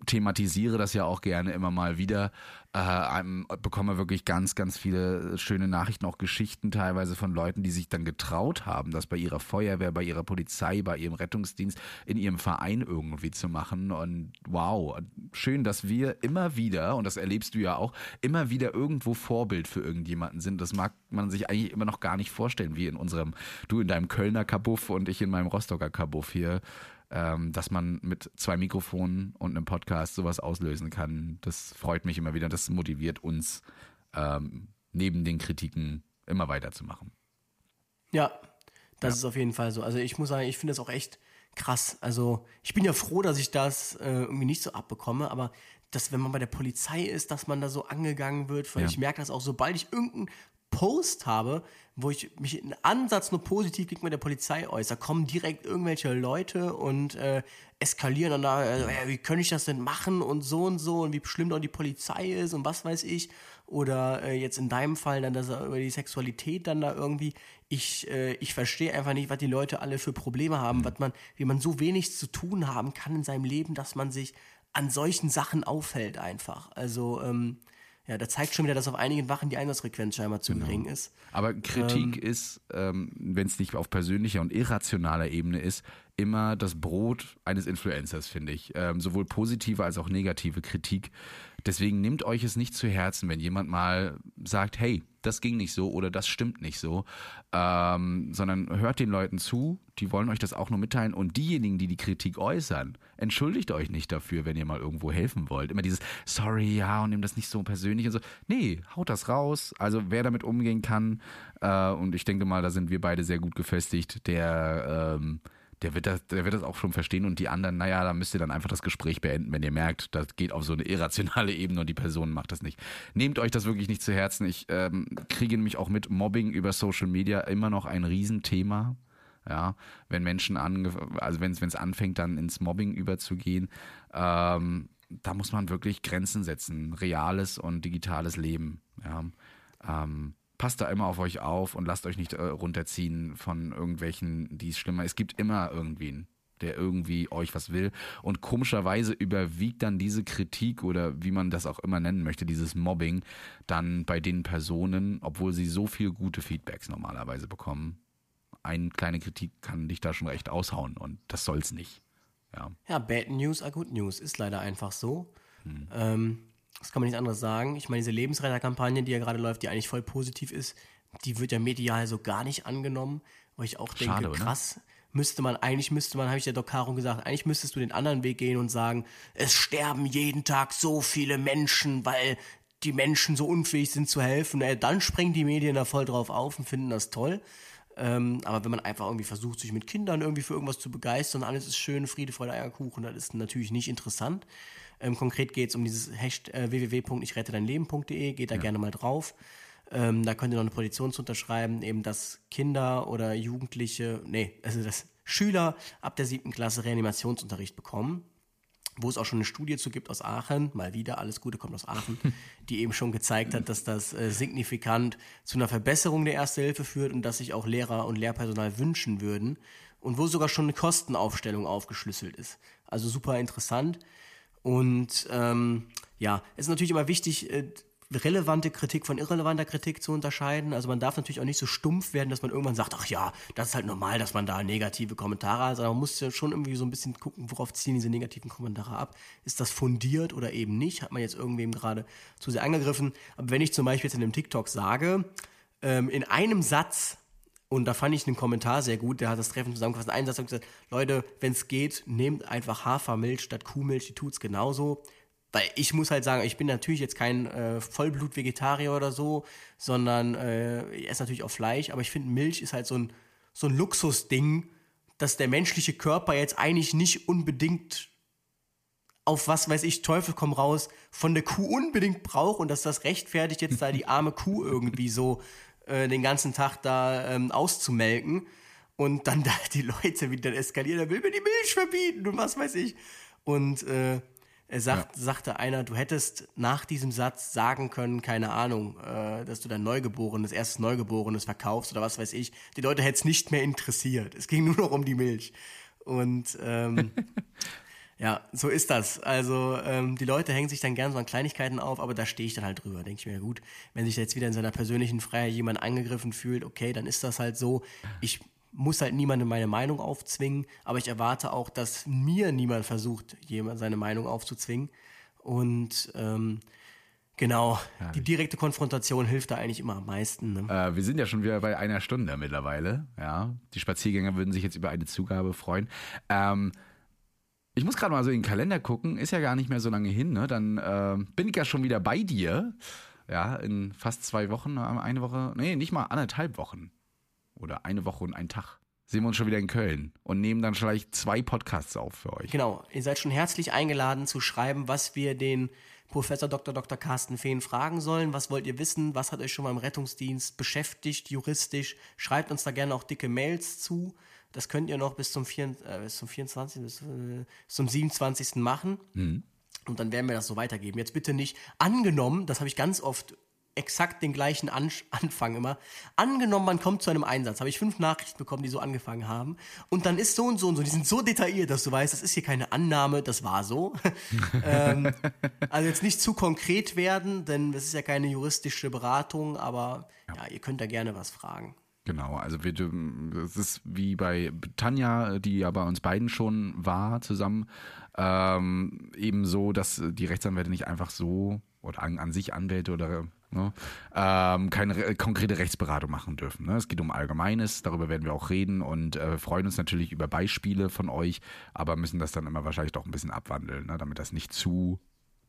thematisiere das ja auch gerne immer mal wieder äh, bekomme wirklich ganz, ganz viele schöne Nachrichten, auch Geschichten teilweise von Leuten, die sich dann getraut haben, das bei ihrer Feuerwehr, bei ihrer Polizei, bei ihrem Rettungsdienst, in ihrem Verein irgendwie zu machen. Und wow, schön, dass wir immer wieder, und das erlebst du ja auch, immer wieder irgendwo Vorbild für irgendjemanden sind. Das mag man sich eigentlich immer noch gar nicht vorstellen, wie in unserem, du in deinem Kölner Kabuff und ich in meinem Rostocker Kabuff hier ähm, dass man mit zwei Mikrofonen und einem Podcast sowas auslösen kann. Das freut mich immer wieder. Das motiviert uns, ähm, neben den Kritiken immer weiterzumachen. Ja, das ja. ist auf jeden Fall so. Also ich muss sagen, ich finde das auch echt krass. Also ich bin ja froh, dass ich das äh, irgendwie nicht so abbekomme, aber dass wenn man bei der Polizei ist, dass man da so angegangen wird, weil ja. ich merke das auch, sobald ich irgendeinen Post habe, wo ich mich in Ansatz nur positiv gegenüber der Polizei äußere, kommen direkt irgendwelche Leute und äh, eskalieren dann da, äh, wie könnte ich das denn machen und so und so und wie schlimm doch die Polizei ist und was weiß ich. Oder äh, jetzt in deinem Fall dann dass er über die Sexualität dann da irgendwie. Ich, äh, ich verstehe einfach nicht, was die Leute alle für Probleme haben, was man, wie man so wenig zu tun haben kann in seinem Leben, dass man sich an solchen Sachen aufhält einfach. Also ähm, ja, da zeigt schon wieder, dass auf einigen Wachen die Einsatzfrequenz scheinbar zu Genau. gering ist. Aber Kritik ist, ähm, wenn es nicht auf persönlicher und irrationaler Ebene ist, immer das Brot eines Influencers, finde ich. Ähm, sowohl positive als auch negative Kritik. Deswegen nehmt euch es nicht zu Herzen, wenn jemand mal sagt, hey, das ging nicht so oder das stimmt nicht so, ähm, sondern hört den Leuten zu, die wollen euch das auch nur mitteilen und diejenigen, die die Kritik äußern, entschuldigt euch nicht dafür, wenn ihr mal irgendwo helfen wollt. Immer dieses, sorry, ja, und nehmt das nicht so persönlich und so. Nee, haut das raus. Also wer damit umgehen kann, äh, und ich denke mal, da sind wir beide sehr gut gefestigt, der, ähm, der wird, das, der wird das auch schon verstehen und die anderen, naja, da müsst ihr dann einfach das Gespräch beenden, wenn ihr merkt, das geht auf so eine irrationale *laughs* Ebene und die Person macht das nicht. Nehmt euch das wirklich nicht zu Herzen. Ich ähm, kriege nämlich auch mit Mobbing über Social Media immer noch ein Riesenthema. Ja, wenn Menschen ange also wenn es anfängt, dann ins Mobbing überzugehen, ähm, da muss man wirklich Grenzen setzen, reales und digitales Leben. Ja. Ähm, passt da immer auf euch auf und lasst euch nicht äh, runterziehen von irgendwelchen, die es schlimmer. Es gibt immer irgendwen, der irgendwie euch was will. Und komischerweise überwiegt dann diese Kritik oder wie man das auch immer nennen möchte, dieses Mobbing, dann bei den Personen, obwohl sie so viel gute Feedbacks normalerweise bekommen. Eine kleine Kritik kann dich da schon recht aushauen und das soll's nicht. Ja. Ja, Bad News are Good News ist leider einfach so. Ähm, das kann man nicht anderes sagen. Ich meine, diese Lebensretterkampagne, die ja gerade läuft, die eigentlich voll positiv ist, die wird ja medial so gar nicht angenommen, wo ich auch denke, Schade, krass, müsste man, eigentlich müsste man, habe ich der Doc Caro gesagt, eigentlich müsstest du den anderen Weg gehen und sagen, es sterben jeden Tag so viele Menschen, weil die Menschen so unfähig sind zu helfen. Äh, dann springen die Medien da voll drauf auf und finden das toll. Ähm, aber wenn man einfach irgendwie versucht, sich mit Kindern irgendwie für irgendwas zu begeistern, alles ist schön, Friede, Freude, Eierkuchen, das ist natürlich nicht interessant. Ähm, konkret geht es um dieses Hashtag äh, www.ichrettedeinleben.de, geht da gerne mal drauf. Ähm, da könnt ihr noch eine Petition zu unterschreiben, eben dass Kinder oder Jugendliche, nee, also dass Schüler ab der siebten Klasse Reanimationsunterricht bekommen wo es auch schon eine Studie zu gibt aus Aachen, mal wieder, alles Gute kommt aus Aachen, *laughs* die eben schon gezeigt hat, dass das äh, signifikant zu einer Verbesserung der Erste Hilfe führt und dass sich auch Lehrer und Lehrpersonal wünschen würden und wo sogar schon eine Kostenaufstellung aufgeschlüsselt ist. Also super interessant. Und ähm, ja, es ist natürlich immer wichtig, äh, relevante Kritik von irrelevanter Kritik zu unterscheiden. Also man darf natürlich auch nicht so stumpf werden, dass man irgendwann sagt, ach ja, das ist halt normal, dass man da negative Kommentare hat, sondern man muss ja schon irgendwie so ein bisschen gucken, worauf ziehen diese negativen Kommentare ab. Ist das fundiert oder eben nicht? Hat man jetzt irgendwem gerade zu sehr angegriffen? Aber wenn ich zum Beispiel jetzt in einem TikTok sage, ähm, in einem Satz, und da fand ich einen Kommentar sehr gut, der hat das Treffen zusammengefasst. In einem Satz er gesagt, Leute, wenn es geht, nehmt einfach Hafermilch statt Kuhmilch, die tut's genauso. Weil ich muss halt sagen, ich bin natürlich jetzt kein äh, Vollblut-Vegetarier oder so, sondern äh, ich esse natürlich auch Fleisch, aber ich finde, Milch ist halt so ein, so ein Luxusding, dass der menschliche Körper jetzt eigentlich nicht unbedingt auf was weiß ich, Teufel komm raus, von der Kuh unbedingt braucht und dass das rechtfertigt, jetzt da die arme Kuh irgendwie so äh, den ganzen Tag da ähm, auszumelken und dann *laughs* da die Leute wieder eskalieren, er will mir die Milch verbieten und was weiß ich. Und äh, er sagt, sagte einer, du hättest nach diesem Satz sagen können, keine Ahnung, äh, dass du dein Neugeborenes, erstes Neugeborenes verkaufst oder was weiß ich. Die Leute hätte es nicht mehr interessiert. Es ging nur noch um die Milch. Und ähm, *laughs* ja, so ist das. Also ähm, die Leute hängen sich dann gern so an Kleinigkeiten auf, aber da stehe ich dann halt drüber. Denke ich mir, ja gut, wenn sich jetzt wieder in seiner persönlichen Freiheit jemand angegriffen fühlt, okay, dann ist das halt so. Ich muss halt niemandem meine Meinung aufzwingen, aber ich erwarte auch, dass mir niemand versucht, jemand seine Meinung aufzuzwingen. Und ähm, genau, die direkte Konfrontation hilft da eigentlich immer am meisten. Ne? Äh, wir sind ja schon wieder bei einer Stunde mittlerweile. Ja, die Spaziergänger würden sich jetzt über eine Zugabe freuen. Ähm, ich muss gerade mal so in den Kalender gucken. Ist ja gar nicht mehr so lange hin. Ne? Dann äh, bin ich ja schon wieder bei dir. Ja, in fast zwei Wochen, äh, eine Woche, nee, nicht mal anderthalb Wochen. Oder eine Woche und ein Tag. sehen wir uns schon wieder in Köln und nehmen dann vielleicht zwei Podcasts auf für euch. Genau, ihr seid schon herzlich eingeladen zu schreiben, was wir den Professor Dr. Dr. Carsten Fehn fragen sollen. Was wollt ihr wissen? Was hat euch schon mal im Rettungsdienst beschäftigt, juristisch? Schreibt uns da gerne auch dicke Mails zu. Das könnt ihr noch bis zum, 4, äh, bis zum 24. Bis, äh, zum 27. machen. Mhm. Und dann werden wir das so weitergeben. Jetzt bitte nicht angenommen, das habe ich ganz oft exakt den gleichen An *laughs* Anfang immer. Angenommen, man kommt zu einem Einsatz, habe ich fünf Nachrichten bekommen, die so angefangen haben. Und dann ist so und so und so, die sind so detailliert, dass du weißt, das ist hier keine Annahme, das war so. *laughs* ähm, also jetzt nicht zu konkret werden, denn das ist ja keine juristische Beratung, aber ja, ja ihr könnt da gerne was fragen. Genau, also wir, es ist wie bei Tanja, die ja bei uns beiden schon war zusammen, ähm, eben so, dass die Rechtsanwälte nicht einfach so oder an, an sich Anwälte oder ne, ähm, keine konkrete Rechtsberatung machen dürfen. Ne? Es geht um Allgemeines, darüber werden wir auch reden und äh, freuen uns natürlich über Beispiele von euch, aber müssen das dann immer wahrscheinlich doch ein bisschen abwandeln, ne? damit das nicht zu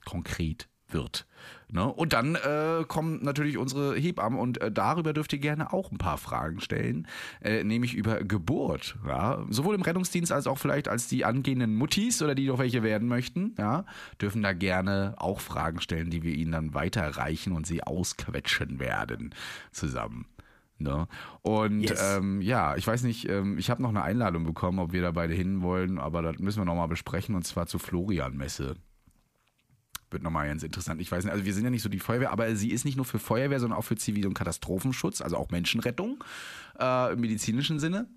konkret wird. Ne? Und dann äh, kommen natürlich unsere Hebammen und äh, darüber dürft ihr gerne auch ein paar Fragen stellen, äh, nämlich über Geburt. Ja? Sowohl im Rettungsdienst als auch vielleicht als die angehenden Muttis oder die noch welche werden möchten, ja? dürfen da gerne auch Fragen stellen, die wir ihnen dann weiterreichen und sie ausquetschen werden zusammen. Ne? Und yes. ähm, ja, ich weiß nicht, ähm, ich habe noch eine Einladung bekommen, ob wir da beide hin wollen, aber das müssen wir nochmal besprechen und zwar zur Florian-Messe wird nochmal ganz interessant. Ich weiß nicht, also wir sind ja nicht so die Feuerwehr, aber sie ist nicht nur für Feuerwehr, sondern auch für Zivil- und Katastrophenschutz, also auch Menschenrettung äh, im medizinischen Sinne.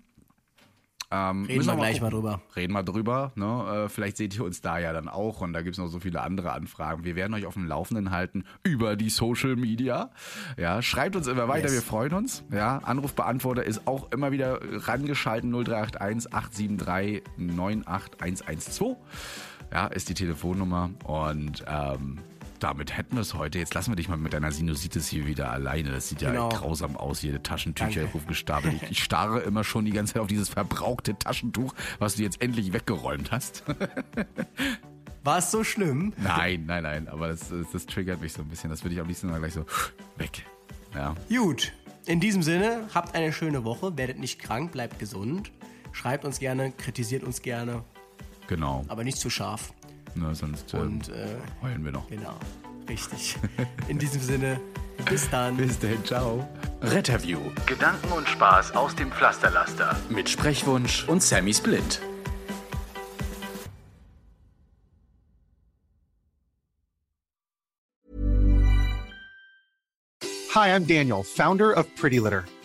Ähm, reden wir gleich mal, mal drüber. Reden wir drüber. Ne? Äh, vielleicht seht ihr uns da ja dann auch und da gibt es noch so viele andere Anfragen. Wir werden euch auf dem Laufenden halten über die Social Media. Ja, schreibt uns immer weiter, yes. wir freuen uns. Ja, Anrufbeantworter ist auch immer wieder rangeschalten 0381 873 98112 ja, ist die Telefonnummer und ähm, damit hätten wir es heute. Jetzt lassen wir dich mal mit deiner Sinusitis hier wieder alleine. Das sieht genau. ja grausam aus, jede Taschentücher aufgestapelt. Ich, ich starre immer schon die ganze Zeit auf dieses verbrauchte Taschentuch, was du jetzt endlich weggeräumt hast. *laughs* War es so schlimm? Nein, nein, nein, aber das, das, das triggert mich so ein bisschen. Das würde ich am liebsten mal gleich so weg. Ja. Gut, in diesem Sinne, habt eine schöne Woche, werdet nicht krank, bleibt gesund. Schreibt uns gerne, kritisiert uns gerne. Genau. Aber nicht zu scharf. Na, sonst ähm, Und, äh, heulen wir noch. Genau, richtig. In diesem Sinne, bis dann. Bis dann, ciao. Retterview. Gedanken und Spaß aus dem Pflasterlaster. Mit Sprechwunsch und Sammy Split. Hi, I'm Daniel, Founder of Pretty Litter.